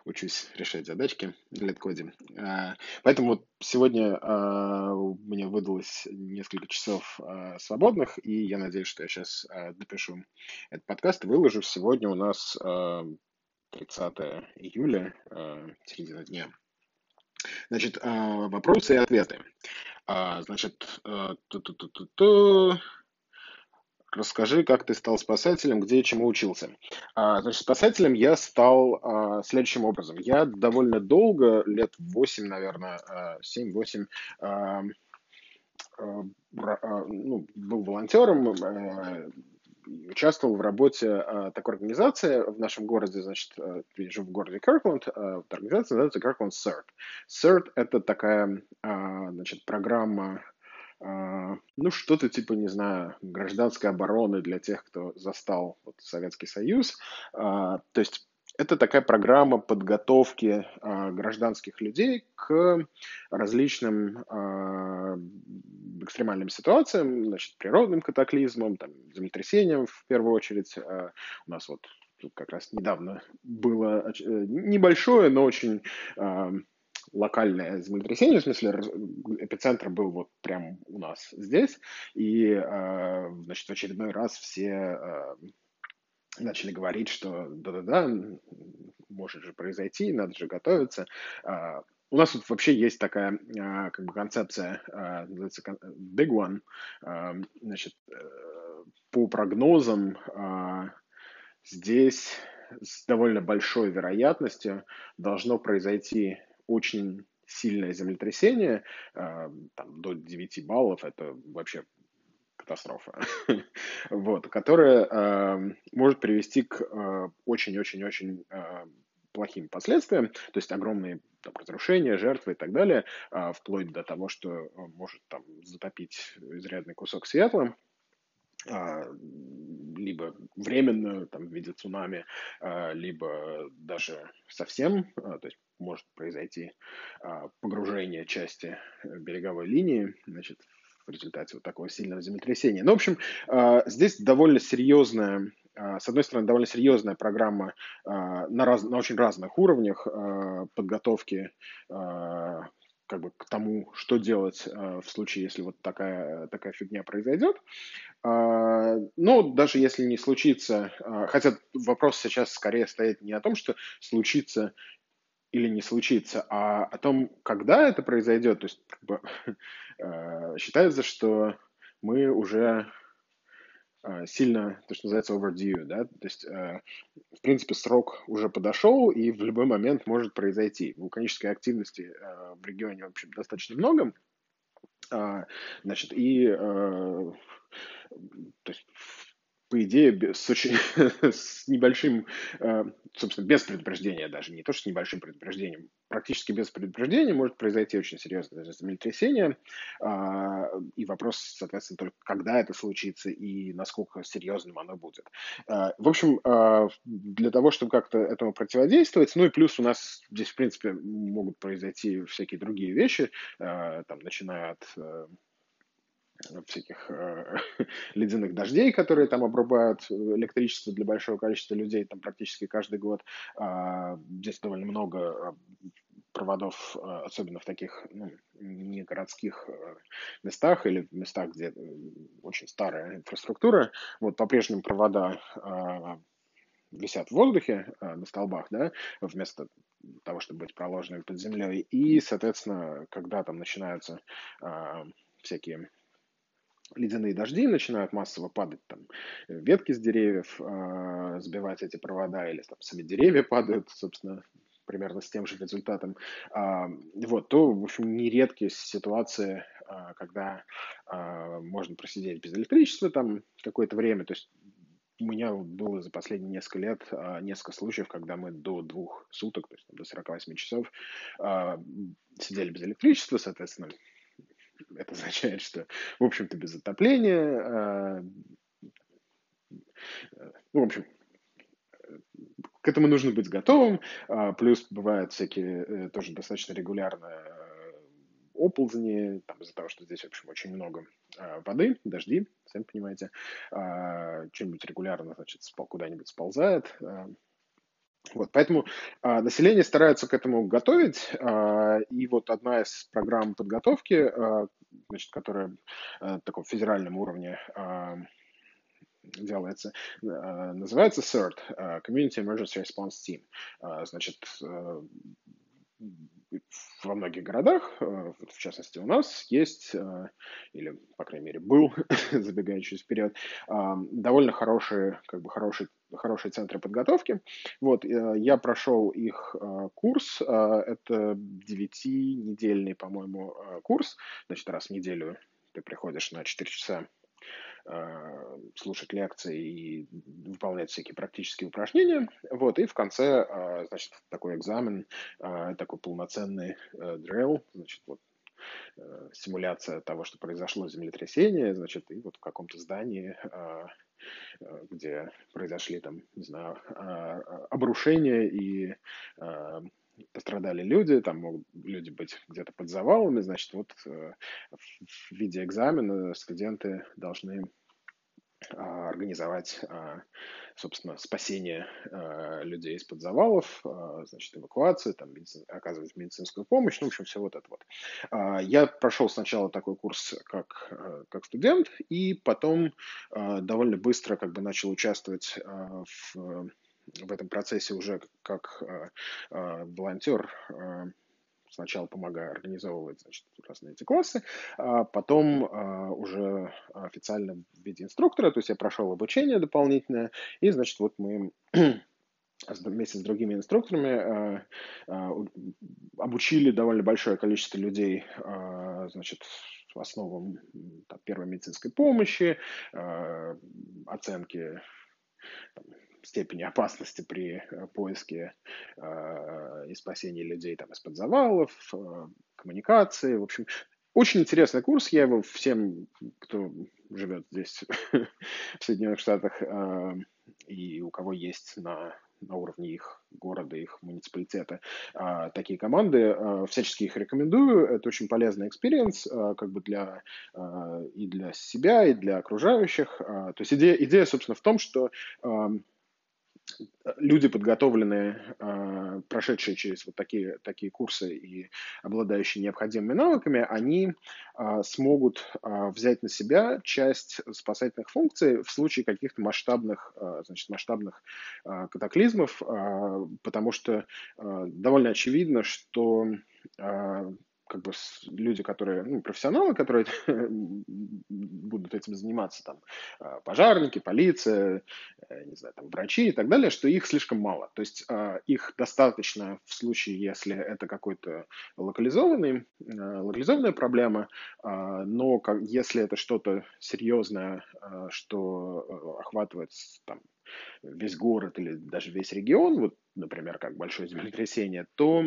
учусь решать задачки в лид-коде. А, поэтому вот сегодня а, меня выдалось несколько часов а, свободных, и я надеюсь, что я сейчас допишу этот подкаст и выложу. Сегодня у нас 30 июля, середина дня. Значит, вопросы и ответы. Значит, ту-ту-ту-ту-ту. Расскажи, как ты стал спасателем, где и чему учился. А, значит, спасателем я стал а, следующим образом. Я довольно долго, лет 8, наверное, 7-8, а, а, а, ну, был волонтером, а, участвовал в работе а, такой организации в нашем городе, значит, а, я живу в городе Киркленд, а, организация называется Kirkland CERT. CERT — это такая, а, значит, программа а, ну, что-то типа, не знаю, гражданской обороны для тех, кто застал вот, Советский Союз. А, то есть это такая программа подготовки а, гражданских людей к различным экстремальным ситуациям, значит, природным катаклизмам, там, землетрясениям в первую очередь. у нас вот как раз недавно было э, небольшое, но очень локальное землетрясение, в смысле эпицентр был вот прямо у нас здесь, и, э, значит, в очередной раз все э, начали говорить, что да-да-да, может же произойти, надо же готовиться. Э, у нас тут вообще есть такая как бы концепция, называется Big One, значит, по прогнозам здесь с довольно большой вероятностью должно произойти очень сильное землетрясение, э, там, до 9 баллов, это вообще катастрофа, вот, которая э, может привести к э, очень-очень-очень плохим последствиям, то есть огромные там, разрушения, жертвы и так далее, вплоть до того, что может там затопить изрядный кусок Сиэтла, либо временно, там, в виде цунами, либо даже совсем, то есть может произойти погружение части э, береговой линии, значит, в результате вот такого сильного землетрясения. Ну, в общем, здесь довольно серьезная с одной стороны, довольно серьезная программа на, раз, на очень разных уровнях подготовки как бы к тому, что делать в случае, если вот такая, такая фигня произойдет. Но даже если не случится, хотя вопрос сейчас скорее стоит не о том, что случится или не случится, а о том, когда это произойдет. То есть как бы, э, считается, что мы уже Э, сильно, то, что называется, overdue, да, то есть, э, в принципе, срок уже подошел и в любой момент может произойти. Вулканической активности в регионе, в общем, достаточно много, а, значит, и то есть по идее, с, очень, с небольшим, э, собственно, без предупреждения даже, не то, что с небольшим предупреждением, практически без предупреждения может произойти очень серьезное землетрясение. А, и вопрос, соответственно, только когда это случится и насколько серьезным оно будет. А, в общем, а, для того, чтобы как-то этому противодействовать, ну и плюс у нас здесь, в принципе, могут произойти всякие другие вещи, там, начиная от э, всяких э, ледяных дождей, которые там обрубают электричество для большого количества людей, там практически каждый год. Э, здесь довольно много а, проводов, а, особенно в таких ну, не городских э, местах или местах, где э, очень старая инфраструктура. Вот по-прежнему провода э, висят в воздухе э, на столбах, да, вместо того, чтобы быть проложенными под землей. И, соответственно, когда там начинаются э, всякие ледяные дожди начинают массово падать, там, ветки с деревьев, э, сбивать эти провода, или там сами деревья падают, собственно, примерно с тем же результатом, э, вот, то, в общем, нередкие ситуации, э, когда э, можно просидеть без электричества там какое-то время, то есть у меня было за последние несколько лет несколько случаев, когда мы до двух суток, то есть до 48 часов, сидели без электричества, соответственно, это означает, что, в общем-то, без отопления, а, ну, в общем, к этому нужно быть готовым. А, плюс бывают всякие э, тоже достаточно регулярно оползни, там, из-за того, что здесь, в общем, очень много э, воды, дожди, сами понимаете, э, что-нибудь регулярно, значит, куда-нибудь сползает. Э, вот, поэтому э, население старается к этому готовить, э, и вот одна из программ подготовки, э, значит, которая на таком федеральном уровне э, делается, называется CERT, Community Emergency Response Team. Значит, во многих городах, э, в частности у нас, есть, э, или, по крайней мере, был, забегая чуть вперед, э, довольно хорошие, как бы хорошие, хорошие центры подготовки. Вот, я прошел их курс, это девятинедельный, по-моему, курс, значит, раз в неделю ты приходишь на 4 часа Э, слушать лекции и выполнять всякие практические упражнения. Вот, и в конце, э, значит, такой экзамен, э, такой полноценный drill, значит, вот симуляция того, что произошло землетрясение, значит, и вот в каком-то здании, где произошли там, не знаю, обрушения и пострадали люди, там могут люди быть где-то под завалами, значит, вот в виде экзамена студенты должны а, организовать, а, собственно, спасение а, людей из-под завалов, значит, эвакуацию, там, оказывать медицинскую помощь, ну, в общем, все вот это вот. Я прошел сначала такой курс как, как студент, и потом довольно быстро как бы начал участвовать в, в этом процессе уже как волонтер сначала помогаю организовывать значит, разные эти классы, а потом а, уже официально в виде инструктора, то есть я прошел обучение дополнительное, и, значит, вот мы вместе с другими инструкторами а, а, обучили довольно большое количество людей, а, значит, основам там, первой медицинской помощи, оценки там, степени опасности при э, поиске э, и спасении людей там, из-под завалов, э, коммуникации. В общем, очень интересный курс. Я его всем, кто живет здесь, в Соединенных Штатах, э, и у кого есть на на уровне их города, их муниципалитета а, такие команды. А, всячески их рекомендую. Это очень полезный experience как бы для, и для себя, и для окружающих. То есть идея, идея, собственно, в том, что а, люди, подготовленные, а, прошедшие через вот такие, такие курсы и обладающие необходимыми навыками, они а, смогут а, взять на себя часть спасательных функций в случае каких-то масштабных, значит, масштабных катаклизмов, потому что довольно очевидно, что как бы люди, которые, ну, профессионалы, которые будут этим заниматься, там, а, пожарники, полиция, э, не знаю, там, врачи и так далее, что их слишком мало. То есть а, их достаточно в случае, если это какой-то локализованный, а, локализованная проблема, но если это что-то серьезное, что э, охватывает там, весь город или даже весь регион, вот, например, как большое землетрясение, то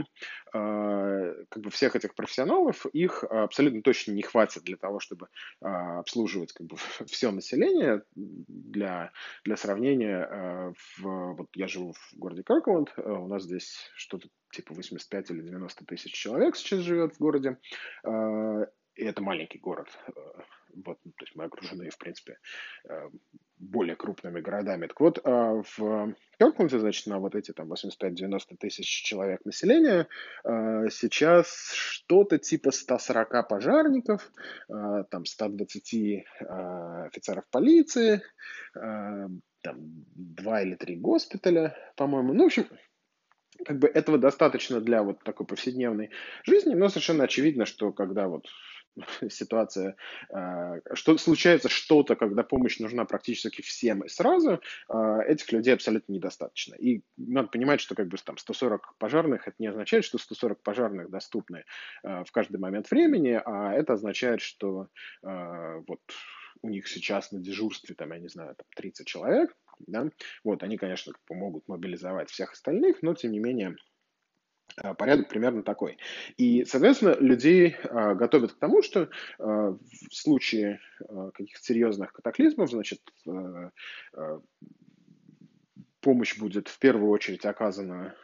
э, как бы всех этих профессионалов, их абсолютно точно не хватит для того, чтобы э, обслуживать как бы все население. Для, для сравнения, э, в, вот я живу в городе Киркленд, э, у нас здесь что-то типа 85 или 90 тысяч человек сейчас живет в городе. Э, и это маленький город. Э, вот, то есть мы окружены, в принципе, э, более крупными городами. Так вот, а, в Кёркленде, значит, на вот эти там 85-90 тысяч человек населения а, сейчас что-то типа 140 пожарников, там 120 офицеров полиции, там два или три госпиталя, по-моему. Ну, в общем, как бы этого достаточно для вот такой повседневной жизни, но совершенно очевидно, что когда вот ситуация, а, что случается что-то, когда помощь нужна практически всем и сразу, а, этих людей абсолютно недостаточно. И надо понимать, что как бы там 140 пожарных, это не означает, что 140 пожарных доступны а, в каждый момент времени, а это означает, что вот у них сейчас на дежурстве, там, я не знаю, там 30 человек, да, вот, они, конечно, могут мобилизовать всех остальных, но, тем не менее, порядок примерно такой. И, соответственно, людей э, готовят к тому, что э, в случае каких-то серьезных катаклизмов, значит, помощь будет в первую очередь оказана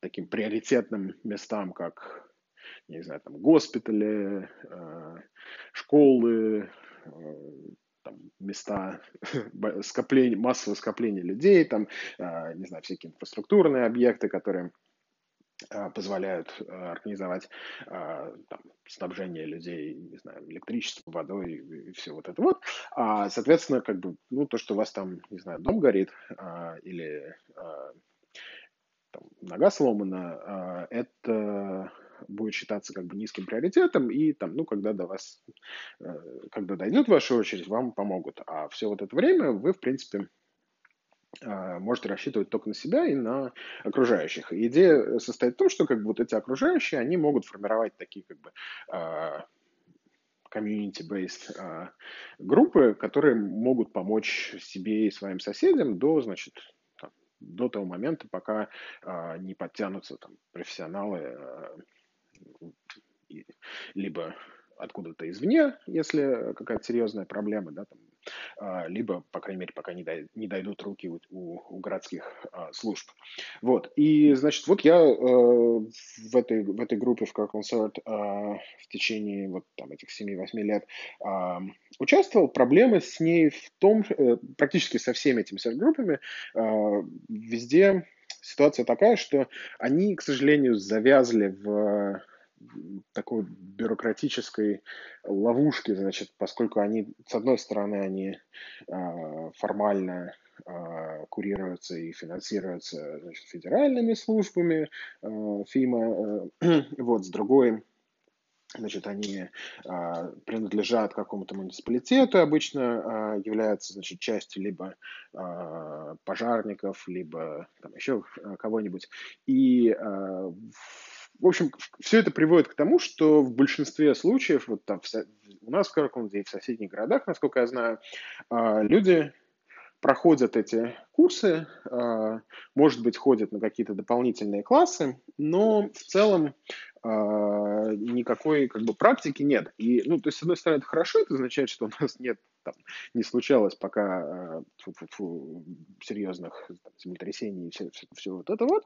таким приоритетным местам, как, не знаю, там, госпитали, школы, там, места скопления, массового скопления людей, там, а, не знаю, всякие инфраструктурные объекты, которые а, позволяют а, организовать там, снабжение людей, не знаю, электричеством, водой и все вот это вот. А, соответственно, как бы, ну, то, что у вас там, не знаю, дом горит или там, нога сломана, это будет считаться как бы низким приоритетом, и там, ну, когда до вас, э, когда дойдет ваша очередь, вам помогут. А все вот это время вы, в принципе, э, можете рассчитывать только на себя и на окружающих. идея состоит в том, что как бы вот эти окружающие, они могут формировать такие как бы э, community-based группы, которые могут помочь себе и своим соседям до, значит, до того момента, пока не подтянутся там, профессионалы либо откуда-то извне, если какая-то серьезная проблема, да, там, а, либо, по крайней мере, пока не, дай, не дойдут руки у, у городских а, служб. Вот, и, значит, вот я э, в, этой, в этой группе в Car Concert э, в течение вот там этих 7-8 лет э, участвовал. Проблемы с ней в том, э, практически со всеми этими сервис-группами, э, везде ситуация такая, что они, к сожалению, завязли в такой бюрократической ловушке, значит, поскольку они, с одной стороны, они э, формально э, курируются и финансируются значит, федеральными службами э, ФИМа, э, вот, с другой Значит, они а, принадлежат какому-то муниципалитету, обычно а, являются, значит, частью либо а, пожарников, либо там еще кого-нибудь. И а, в общем, все это приводит к тому, что в большинстве случаев, вот там у нас в Каракунде и в соседних городах, насколько я знаю, а, люди проходят эти курсы, а, может быть, ходят на какие-то дополнительные классы, но в целом никакой как бы практики нет. И, ну, то есть, с одной стороны, это хорошо, это означает, что у нас нет, там, не случалось пока фу -фу -фу, серьезных там, землетрясений и все, все, все вот это вот.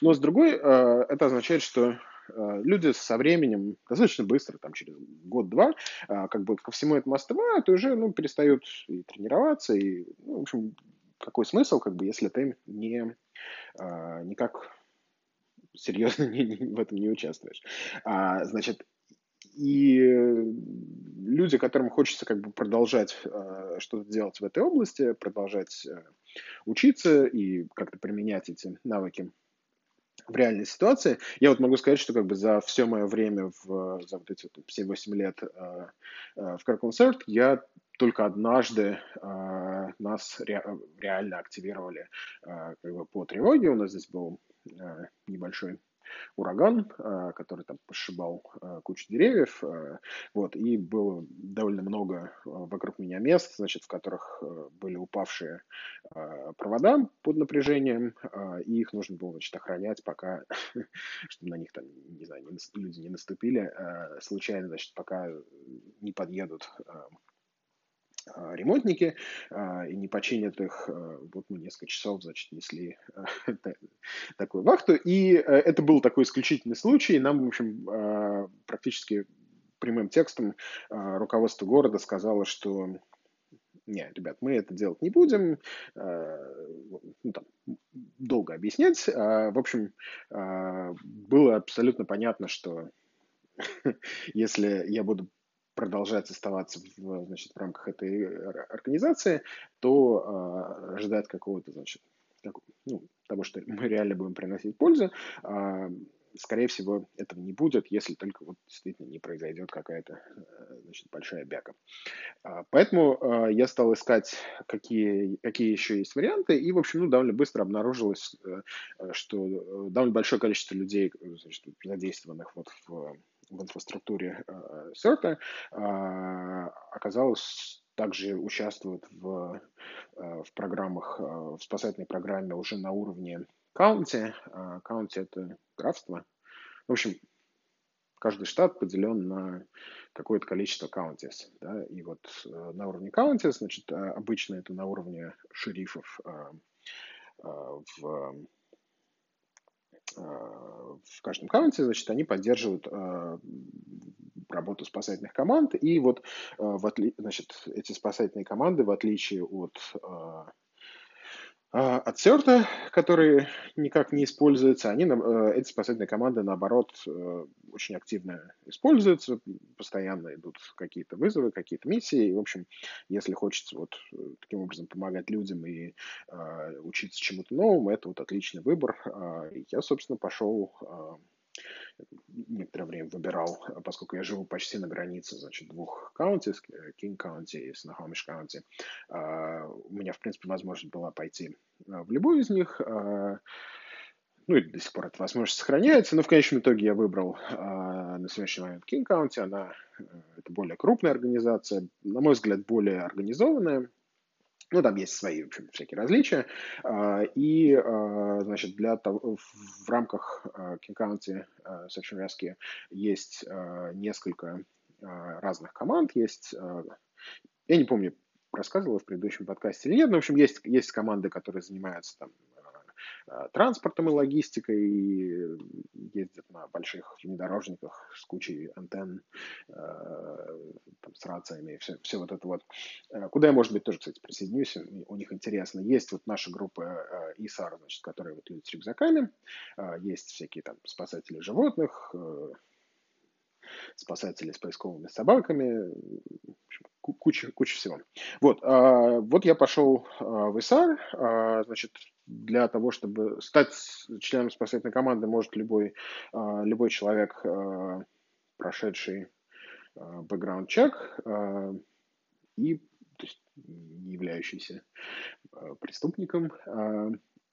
Но с другой, э, это означает, что люди со временем, достаточно быстро, там через год-два, как бы ко всему этому остывают и уже ну, перестают и тренироваться, и, ну, в общем, какой смысл, как бы, если ты не, никак серьезно не, не, в этом не участвуешь. А, значит, и люди, которым хочется как бы продолжать э, что-то делать в этой области, продолжать э, учиться и как-то применять эти навыки в реальной ситуации. Я вот могу сказать, что как бы за все мое время, в, за вот эти вот 7-8 лет э, э, в Car я только однажды э, нас ре, реально активировали э, как бы по тревоге. У нас здесь был э, небольшой ураган, э, который там пошибал э, кучу деревьев, э, вот, и было довольно много вокруг меня мест, значит, в которых были упавшие провода под напряжением, и их нужно было, значит, охранять, пока, чтобы на них там, не знаю, люди не наступили случайно, значит, пока не подъедут ремонтники а, и не починят их. А, вот мы несколько часов, значит, несли такую вахту. И э, это был такой исключительный случай. Нам, в общем, практически прямым текстом руководство города сказало, что нет, ребят, мы это делать не будем, ну, там, долго объяснять. В общем, было абсолютно понятно, что если я буду продолжать оставаться в, значит, в рамках этой организации, то э, ожидать какого-то, значит, как, ну, того, что мы реально будем приносить пользу, э, скорее всего, этого не будет, если только вот действительно не произойдет какая-то значит, большая бяка. Поэтому э, я стал искать, какие, какие еще есть варианты, и, в общем, ну, довольно быстро обнаружилось, э, что довольно большое количество людей, значит, задействованных вот в в инфраструктуре э, э, оказалось также участвует в, э, в программах, в спасательной программе уже на уровне county. County — это графство. В общем, каждый штат поделен на какое-то количество counties. Да? И вот на уровне counties, значит, обычно это на уровне шерифов в в каждом каунте, значит, они поддерживают работу спасательных команд. И вот в отли... значит, эти спасательные команды, в отличие от от CERT, которые никак не используются, они, э, эти спасательные команды, наоборот, э, очень активно используются, постоянно идут какие-то вызовы, какие-то миссии. И, в общем, если хочется вот э, таким образом помогать людям и учиться чему-то новому, это вот отличный выбор. А, я, собственно, пошел а, некоторое время выбирал, поскольку я живу почти на границе, значит, двух counties, King County и Snohomish County, а, у меня, в принципе, возможность была пойти в любую из них, ну и до сих пор эта возможность сохраняется, но в конечном итоге я выбрал на сегодняшний момент King County, она это более крупная организация, на мой взгляд, более организованная, ну, там есть свои, в общем, всякие различия. А, и, а, значит, для того, в рамках а, King County Section Rescue есть несколько разных команд. Есть, я не помню, рассказывал в предыдущем подкасте или нет, но, в общем, есть, есть команды, которые занимаются там транспортом и логистикой, и ездят на больших внедорожниках с кучей антенн, э, там, с рациями, все, все вот это вот. Э, куда я, может быть, тоже, кстати, присоединюсь, у них интересно. Есть вот наша группа ИСАР, значит, которые вот идут с рюкзаками, есть всякие там спасатели животных, спасатели с поисковыми собаками, куча, куча всего. Вот, вот я пошел в ИСАР, значит, для того, чтобы стать членом спасательной команды, может любой, а, любой человек, а, прошедший бэкграунд-чек и то есть, не являющийся преступником.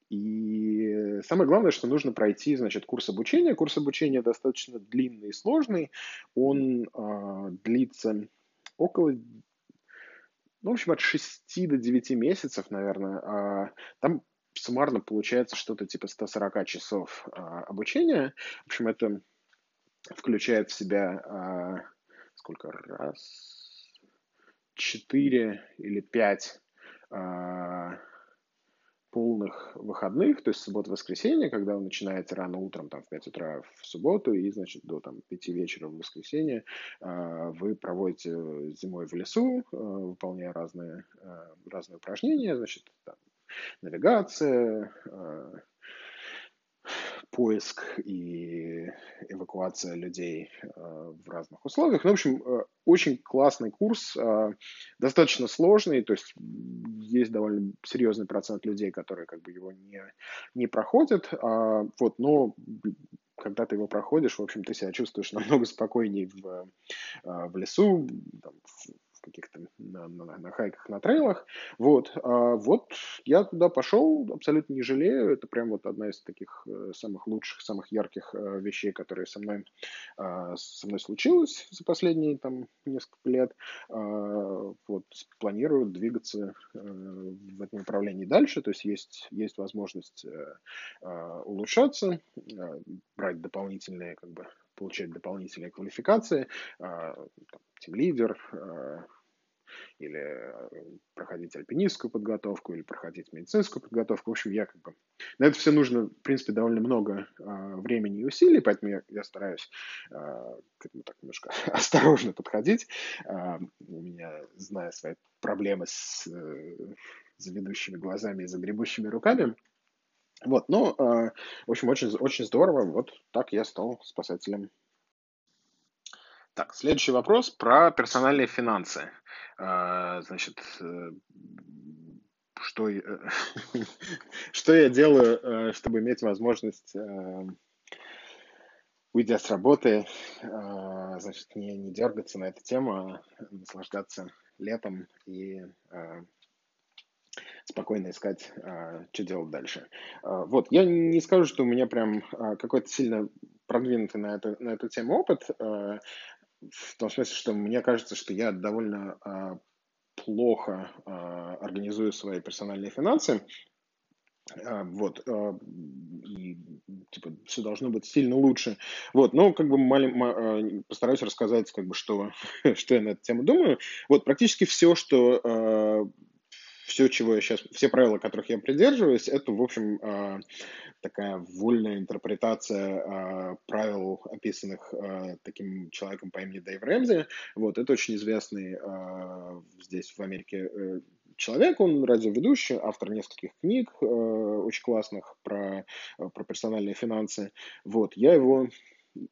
И самое главное, что нужно пройти, значит, курс обучения. Курс обучения достаточно длинный и сложный. Он длится около ну, в общем, от 6 до 9 месяцев, наверное. Там суммарно получается что-то типа 140 часов а, обучения. В общем, это включает в себя а, сколько раз? Четыре или пять а, полных выходных, то есть суббота-воскресенье, когда вы начинаете рано утром, там, в 5 утра в субботу, и, значит, до там, 5 вечера в воскресенье э, вы проводите зимой в лесу, э, выполняя разные, э, разные упражнения, значит, там, навигация, э, поиск и эвакуация людей э, в разных условиях. Ну, в общем, э, очень классный курс, достаточно сложный, то есть есть довольно серьезный процент людей, которые как бы его не, не проходят, а, вот, но когда ты его проходишь, в общем, ты себя чувствуешь намного спокойнее в, в лесу, там, каких-то на, на, на хайках, на трейлах. Вот, а вот я туда пошел, абсолютно не жалею. Это прям вот одна из таких э, самых лучших, самых ярких э, вещей, которые со мной, а, со мной случилось за последние там несколько лет. А, вот планирую двигаться э, в этом направлении дальше. То есть есть, есть возможность улучшаться, брать дополнительные как бы получать дополнительные квалификации, тим лидер, или э, проходить альпинистскую подготовку, или проходить медицинскую подготовку. В общем, я как бы... На это все нужно, в принципе, довольно много э, времени и усилий, поэтому я, я стараюсь э, к так немножко осторожно подходить. Э, у меня, зная свои проблемы с э, заведущими глазами и загребущими руками, вот, ну, э, в общем, очень, очень здорово. Вот так я стал спасателем так, следующий вопрос про персональные финансы. А, значит, э, что, что я делаю, э, чтобы иметь возможность, э, уйдя с работы, значит, не, не дергаться на эту тему, а наслаждаться летом и спокойно искать, что делать дальше. Вот, я не скажу, что у меня прям какой-то сильно продвинутый на эту, на эту тему опыт в том смысле, что мне кажется, что я довольно а, плохо а, организую свои персональные финансы. А, вот, а, и, типа, все должно быть сильно лучше. Вот, но, как бы, малим, а, постараюсь рассказать, как бы, что, что я на эту тему думаю. Вот, практически все, что, все, чего я сейчас, все правила, которых я придерживаюсь, это, в общем, такая вольная интерпретация правил, описанных таким человеком по имени Дэйв Рэмзи. Вот, это очень известный здесь, в Америке, э, человек, он радиоведущий, автор нескольких книг э, очень классных про, про персональные финансы. Вот, я его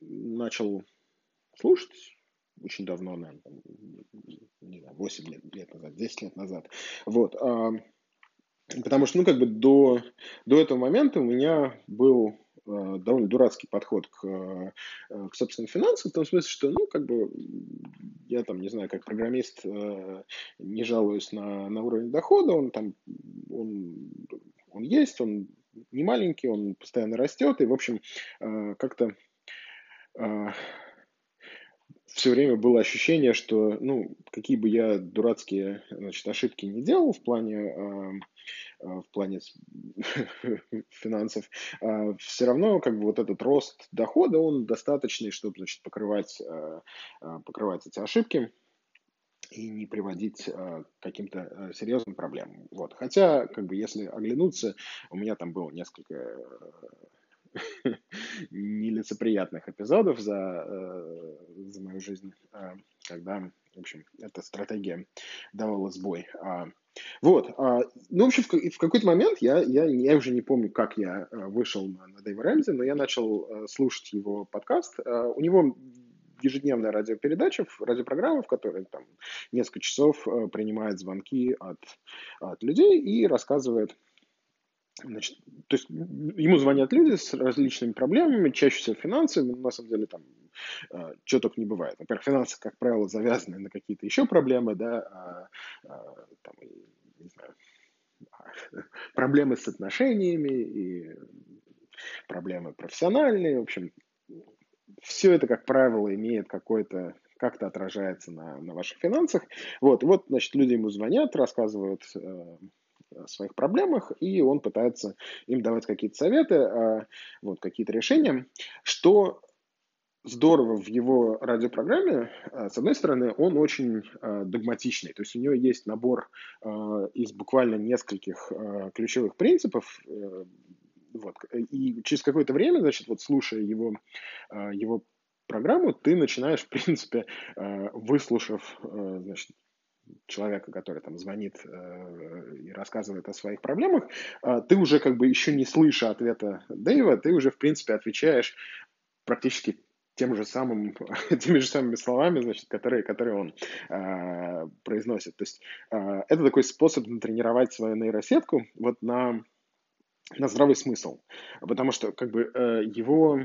начал слушать очень давно, наверное, не знаю, 8 лет, лет назад, 10 лет назад. Вот, э, потому что, ну, как бы до, до этого момента у меня был Э, довольно дурацкий подход к, э, к собственным финансам, в том смысле, что, ну, как бы, я там, не знаю, как программист э, не жалуюсь на, на уровень дохода, он там, он, он есть, он не маленький, он постоянно растет, и, в общем, как-то все время было ощущение, что, ну, какие бы я дурацкие, значит, ошибки не делал в плане Э, в плане финансов, а, все равно как бы вот этот рост дохода, он достаточный, чтобы значит, покрывать, э, э, покрывать эти ошибки и не приводить к каким-то серьезным проблемам. Вот. Хотя, как бы, если оглянуться, у меня там было несколько нелицеприятных эпизодов за, за мою жизнь, когда, в общем, эта стратегия давала сбой. А, вот. А, ну, в общем, в какой-то момент я, я, я уже не помню, как я э, вышел на, на Дэйва Рэмзи, но я начал э, слушать его подкаст. Э, у него ежедневная радиопередача, радиопрограмма, в которой там несколько часов принимает звонки от, от людей и рассказывает Значит, то есть ему звонят люди с различными проблемами, чаще всего финансовыми, но на самом деле там э, чего только не бывает. Во-первых, финансы, как правило, завязаны на какие-то еще проблемы, да, а, а, там, не знаю, проблемы с отношениями и проблемы профессиональные, в общем, все это, как правило, имеет какой-то как-то отражается на, на ваших финансах. Вот, вот, значит, люди ему звонят, рассказывают э, своих проблемах, и он пытается им давать какие-то советы, а, вот, какие-то решения, что здорово в его радиопрограмме, а, с одной стороны, он очень а, догматичный, то есть у него есть набор из буквально нескольких ключевых принципов, э, вот, и через какое-то время, значит, вот слушая его, его программу, ты начинаешь, в принципе, выслушав, значит, человека, который там звонит э, и рассказывает о своих проблемах, э, ты уже как бы еще не слыша ответа Дэйва, ты уже, в принципе, отвечаешь практически тем же самым, теми же самыми словами, значит, которые, которые он э, произносит. То есть э, это такой способ натренировать свою нейросетку вот на, на здравый смысл. Потому что как бы э, его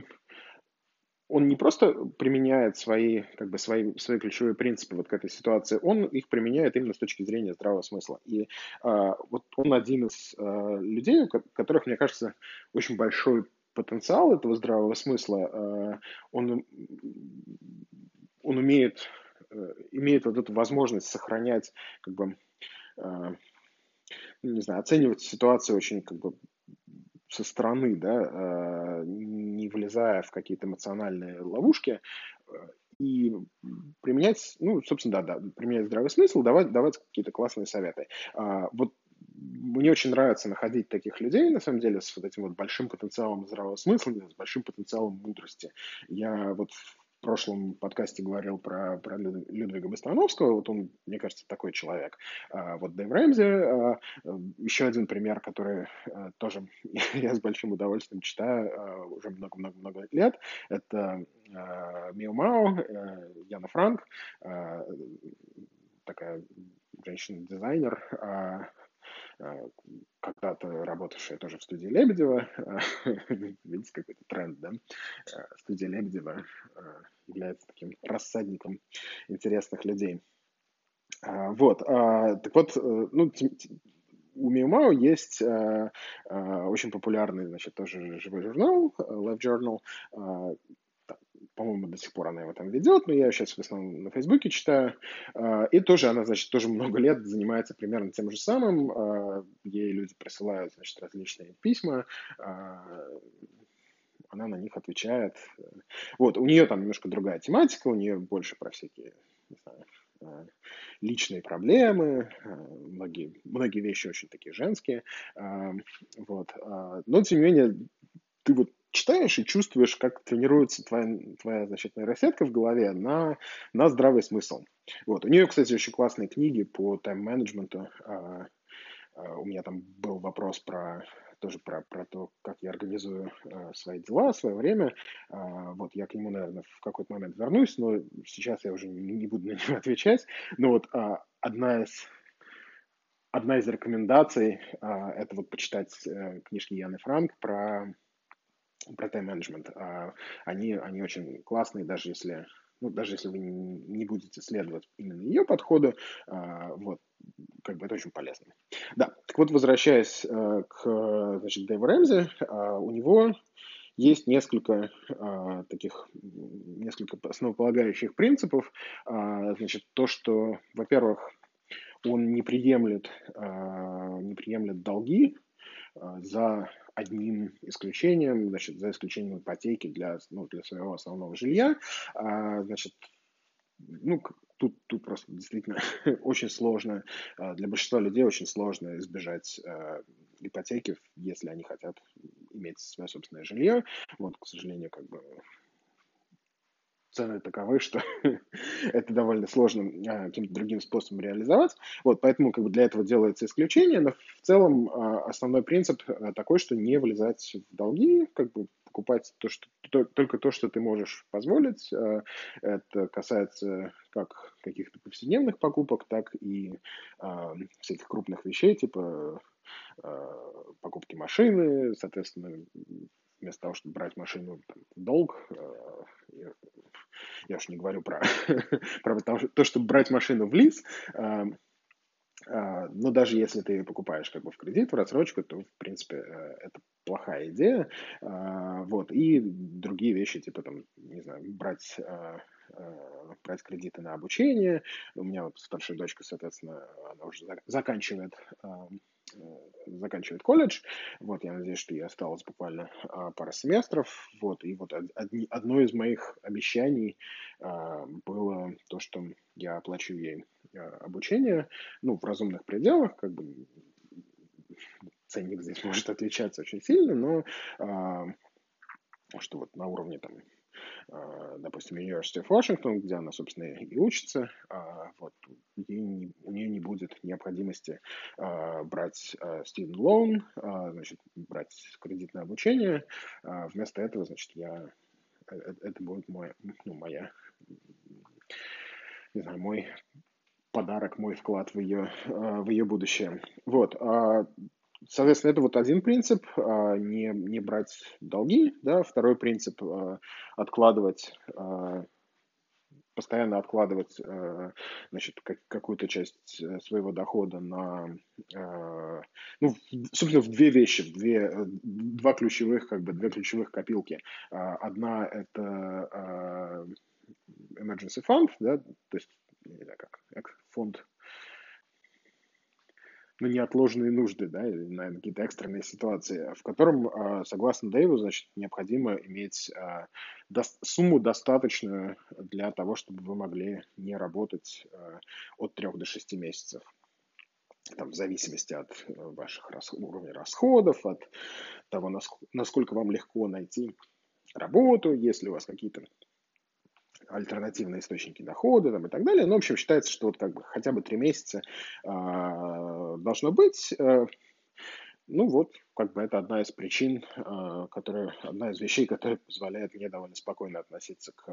он не просто применяет свои, как бы свои, свои ключевые принципы вот к этой ситуации, он их применяет именно с точки зрения здравого смысла. И а, вот он один из а, людей, у которых, мне кажется, очень большой потенциал этого здравого смысла. А, он, он умеет, э, имеет вот эту возможность сохранять, как бы, а, не знаю, оценивать ситуацию очень как бы со стороны, да, а, не влезая в какие-то эмоциональные ловушки, э, и применять, ну, собственно, да, да, применять здравый смысл, давать, давать какие-то классные советы. А, вот мне очень нравится находить таких людей, на самом деле, с вот этим вот большим потенциалом здравого смысла, с большим потенциалом мудрости. Я вот в прошлом подкасте говорил про, про Людвига Быстроновского, вот он, мне кажется, такой человек. А, вот Дэйв Рэмзи, а, еще один пример, который а, тоже я с большим удовольствием читаю уже много-много-много лет, это Мио Мао, э, Яна Франк, такая женщина-дизайнер, Э, когда-то работавшая тоже в студии Лебедева. Видите, какой-то тренд, да? Э, студия Лебедева э, является таким рассадником интересных людей. Вот, так вот, ну, у Миумао есть очень популярный, значит, тоже живой журнал, Life Journal, по-моему, до сих пор она его там ведет, но я ее сейчас в основном на Фейсбуке читаю. А, и тоже она, значит, тоже много лет занимается примерно тем же самым. А, ей люди присылают, значит, различные письма, а, она на них отвечает. Вот, у нее там немножко другая тематика, у нее больше про всякие, не знаю, личные проблемы, многие, многие вещи очень такие женские, вот. Но, тем не менее, ты вот читаешь и чувствуешь, как тренируется твоя, твоя значит, нейросетка в голове на, на здравый смысл. Вот. У нее, кстати, очень классные книги по тайм-менеджменту. А, а, у меня там был вопрос про тоже про, про то, как я организую а, свои дела, свое время. А, вот я к нему, наверное, в какой-то момент вернусь, но сейчас я уже не, не буду на него отвечать. Но вот а, одна из одна из рекомендаций а, это вот почитать а, книжки Яны Франк про про тайм-менеджмент. А, они, они очень классные, даже если, ну, даже если вы не будете следовать именно ее подходу, а, вот, как бы это очень полезно. Да, так вот, возвращаясь э, к, значит, Дэйву Рэмзи, а, у него есть несколько таких, несколько основополагающих принципов. Значит, то, что, во-первых, он не приемлет, не приемлет долги за одним исключением, значит, за исключением ипотеки для, ну, для своего основного жилья, а, значит, ну, тут, тут просто действительно очень сложно, а, для большинства людей очень сложно избежать а, ипотеки, если они хотят иметь свое собственное жилье. Вот, к сожалению, как бы цены таковы, что это довольно сложно а, каким-то другим способом реализовать. Вот, поэтому как бы для этого делается исключение, но в целом а, основной принцип а, такой, что не влезать в долги, как бы покупать то, что, то, только то, что ты можешь позволить. Это касается как каких-то повседневных покупок, так и всяких крупных вещей, типа покупки машины, соответственно, вместо того, чтобы брать машину там, в долг, э, я уж не говорю про, про то, то, чтобы брать машину в лиз, э, э, но даже если ты покупаешь как бы в кредит, в рассрочку, то, в принципе, это плохая идея. Вот. И другие вещи, типа, там, не знаю, брать брать кредиты на обучение. У меня вот старшая дочка, соответственно, она уже заканчивает Э, заканчивает колледж. Вот, я надеюсь, что ей осталось буквально а, пара семестров. Вот, и вот одни, одно из моих обещаний а, было то, что я оплачу ей а, обучение, ну, в разумных пределах, как бы ценник здесь может отличаться очень сильно, но а, что вот на уровне там допустим, University of Washington, где она, собственно, и учится, а, вот, ей не, у нее не будет необходимости а, брать student loan, значит, брать кредитное обучение. Вместо этого, значит, я, э, э, это будет мой, ну, моя, не знаю, мой подарок, мой вклад в ее, в ее будущее. Вот. Соответственно, это вот один принцип, а, не, не брать долги, да, второй принцип а, откладывать а, постоянно откладывать значит, какую-то часть э, своего дохода на, ну, собственно, в две вещи, в две, два ключевых, как бы, две ключевых копилки. Одна – это emergency fund, да, то есть, не знаю, как, фонд ну, неотложные нужды, да, или, наверное, какие-то экстренные ситуации, в котором, а, согласно Дэйву, значит, необходимо иметь а, сумму достаточную для того, чтобы вы могли не работать а, от 3 до 6 месяцев. Там, в зависимости от э, ваших рас... уровней расходов, от того, насколько вам легко найти работу, если у вас какие-то альтернативные источники дохода там, и так далее. Ну, в общем, считается, что вот как бы хотя бы три месяца э, должно быть. Э, ну вот, как бы это одна из причин, э, которая, одна из вещей, которая позволяет мне довольно спокойно относиться к,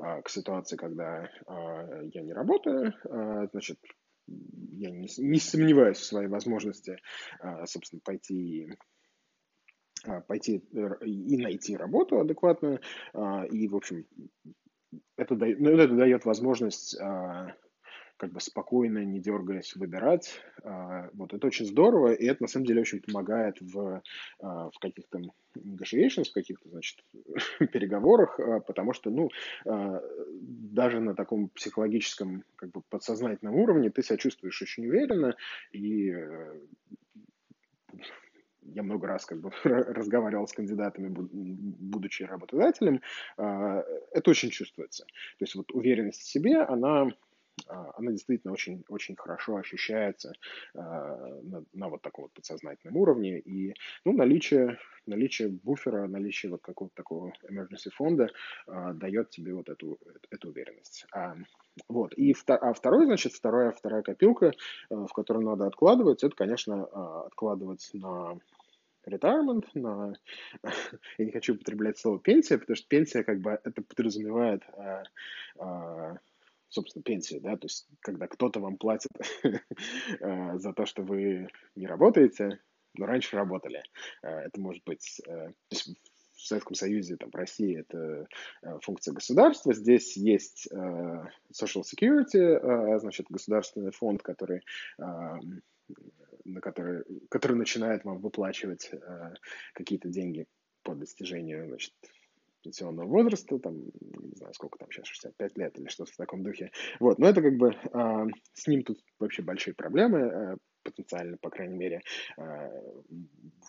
э, к ситуации, когда э, я не работаю. Э, значит, я не, не сомневаюсь в своей возможности, э, собственно, пойти пойти и найти работу адекватную, и, в общем, это, дает, ну, это дает возможность а, как бы спокойно, не дергаясь, выбирать. Вот это очень здорово, и это на самом деле очень помогает в, в каких-то negotiations, в каких-то, значит, переговорах, потому что, ну, даже на таком психологическом, как бы подсознательном уровне ты себя чувствуешь очень уверенно, и я много раз как бы разговаривал с кандидатами, будучи работодателем, а, это очень чувствуется. То есть вот уверенность в себе, она она действительно очень, очень хорошо ощущается а, на, на вот таком вот подсознательном уровне. И ну, наличие, наличие буфера, наличие вот какого-то такого emergency фонда а, дает тебе вот эту, эту уверенность. А, вот. И а второй, значит, вторая, вторая копилка, в которую надо откладывать, это, конечно, откладывать на retirement, на... я не хочу употреблять слово пенсия, потому что пенсия как бы это подразумевает собственно, пенсия, да, то есть когда кто-то вам платит э, за то, что вы не работаете, но раньше работали. Э, это может быть, э, в Советском Союзе, там, в России это функция государства, здесь есть Social Security, значит, государственный фонд, который на который, который начинает вам выплачивать какие-то деньги по достижению значит, пенсионного возраста, там, не знаю, сколько там сейчас, 65 лет или что-то в таком духе. Вот, но это как бы, э, с ним тут вообще большие проблемы, э, потенциально, по крайней мере, э,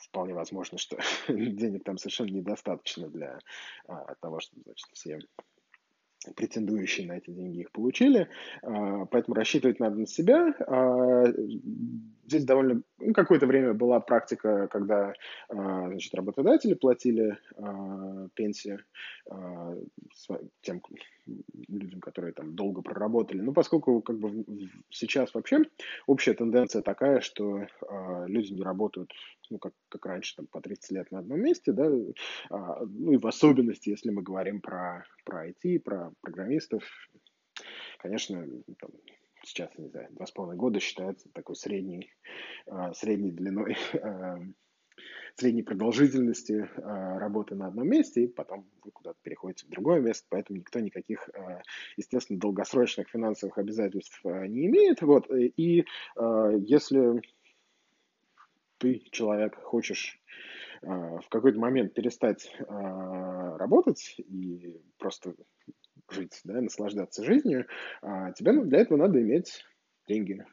вполне возможно, что денег там совершенно недостаточно для э, того, чтобы, значит, все претендующие на эти деньги их получили, поэтому рассчитывать надо на себя. Здесь довольно ну, какое-то время была практика, когда значит, работодатели платили пенсию тем людям, которые там долго проработали. Но поскольку как бы сейчас вообще общая тенденция такая, что люди не работают ну, как, как раньше, там, по 30 лет на одном месте, да, а, ну, и в особенности, если мы говорим про, про IT, про программистов, конечно, там, сейчас, не знаю, два с половиной года считается такой средней, а, средней длиной, а, средней продолжительности а, работы на одном месте, и потом вы куда-то переходите в другое место, поэтому никто никаких, естественно, долгосрочных финансовых обязательств не имеет. Вот, и а, если ты, человек, хочешь в какой-то момент перестать работать и просто жить, да, наслаждаться жизнью, а, тебе для этого надо иметь деньги,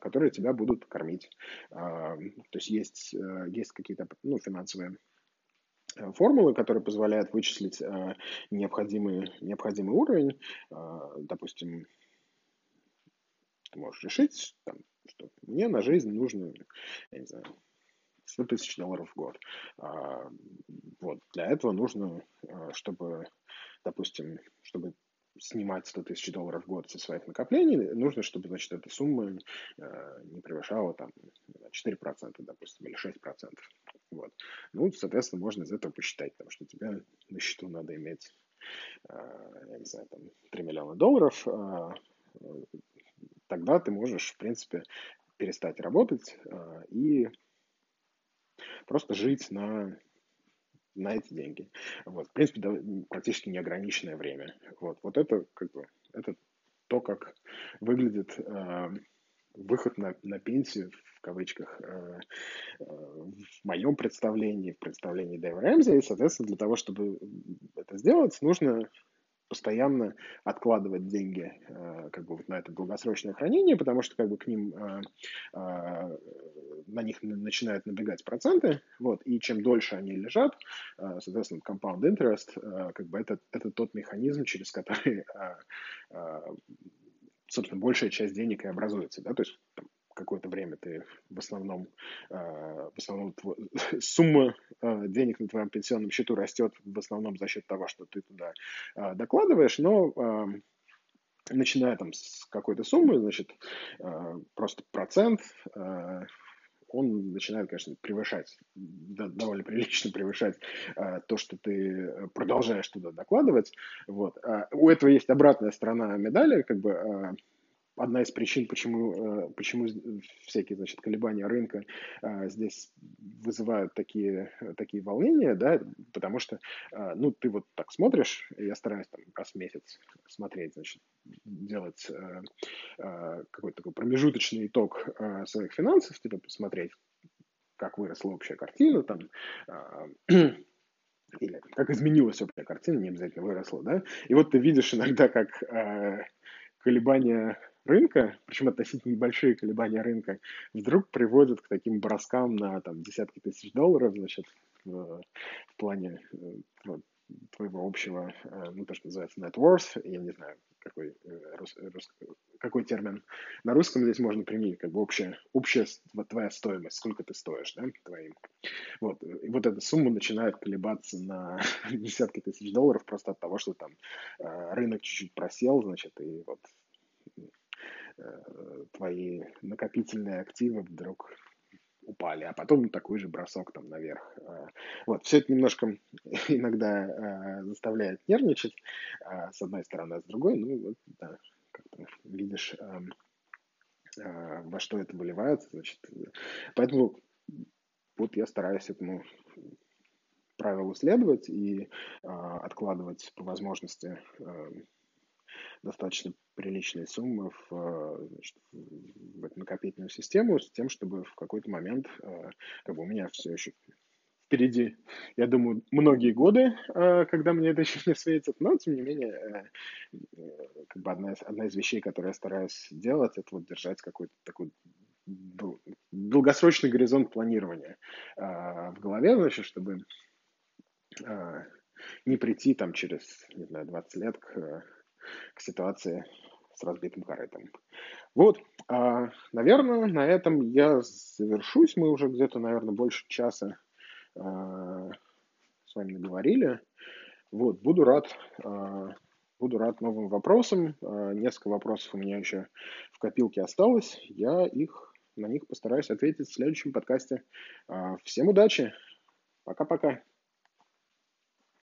которые тебя будут кормить. То есть есть, есть какие-то ну, финансовые формулы, которые позволяют вычислить необходимый, необходимый уровень. Допустим, ты можешь решить, там, что мне на жизнь нужно, я не знаю, 100 тысяч долларов в год. А, вот. Для этого нужно, а, чтобы, допустим, чтобы снимать 100 тысяч долларов в год со своих накоплений, нужно, чтобы, значит, эта сумма а, не превышала там 4%, допустим, или 6%. Вот. Ну, соответственно, можно из этого посчитать, там, что тебе на счету надо иметь, я не знаю, там, 3 миллиона долларов, тогда ты можешь, в принципе, перестать работать и просто жить на, на эти деньги. Вот, в принципе, практически неограниченное время. Вот, вот это как бы это то, как выглядит э, выход на, на пенсию в кавычках э, э, в моем представлении, в представлении Дэйва Рэмзи. И, соответственно, для того, чтобы это сделать, нужно постоянно откладывать деньги э, как бы вот на это долгосрочное хранение, потому что как бы к ним э, э, на них начинают набегать проценты, вот, и чем дольше они лежат, соответственно, compound interest, как бы это, это тот механизм, через который, собственно, большая часть денег и образуется, да, то есть там, какое-то время ты в основном, в основном сумма денег на твоем пенсионном счету растет в основном за счет того, что ты туда докладываешь, но начиная там с какой-то суммы, значит, просто процент он начинает, конечно, превышать, довольно прилично превышать то, что ты продолжаешь туда докладывать. Вот. у этого есть обратная сторона медали, как бы одна из причин, почему, э, почему всякие значит, колебания рынка э, здесь вызывают такие, такие волнения, да, потому что, э, ну, ты вот так смотришь, я стараюсь там раз в месяц смотреть, значит, делать какой-то такой промежуточный итог своих финансов, типа посмотреть, как выросла общая картина, там, или как изменилась общая картина, не обязательно выросла, да, и вот ты видишь иногда, как э, колебания рынка, причем относительно небольшие колебания рынка, вдруг приводят к таким броскам на там, десятки тысяч долларов, значит, в, в плане э, вот, твоего общего, э, ну, то, что называется net worth, я не знаю, какой, э, рус, рус, какой термин на русском здесь можно применить, как бы общая, общая твоя стоимость, сколько ты стоишь, да, твоим. Вот, и вот эта сумма начинает колебаться на десятки тысяч долларов просто от того, что там рынок чуть-чуть просел, значит, и вот твои накопительные активы вдруг упали, а потом такой же бросок там наверх. А, вот, все это немножко иногда а, заставляет нервничать, с одной стороны, а с другой, ну, вот, да, как ты видишь, во что это выливается, значит, поэтому вот я стараюсь этому правилу следовать и откладывать по возможности достаточно приличные суммы в, значит, в эту накопительную систему с тем, чтобы в какой-то момент э, как бы у меня все еще впереди, я думаю, многие годы, э, когда мне это еще не светит, но, тем не менее, э, как бы одна из, одна из вещей, которые я стараюсь делать, это вот держать какой-то такой долгосрочный горизонт планирования в голове, значит, чтобы не прийти там через, не знаю, 20 лет к к ситуации с разбитым корытом. Вот, а, наверное, на этом я завершусь. Мы уже где-то, наверное, больше часа а, с вами наговорили. Вот, буду рад, а, буду рад новым вопросам. Несколько вопросов у меня еще в копилке осталось. Я их, на них постараюсь ответить в следующем подкасте. Всем удачи. Пока-пока.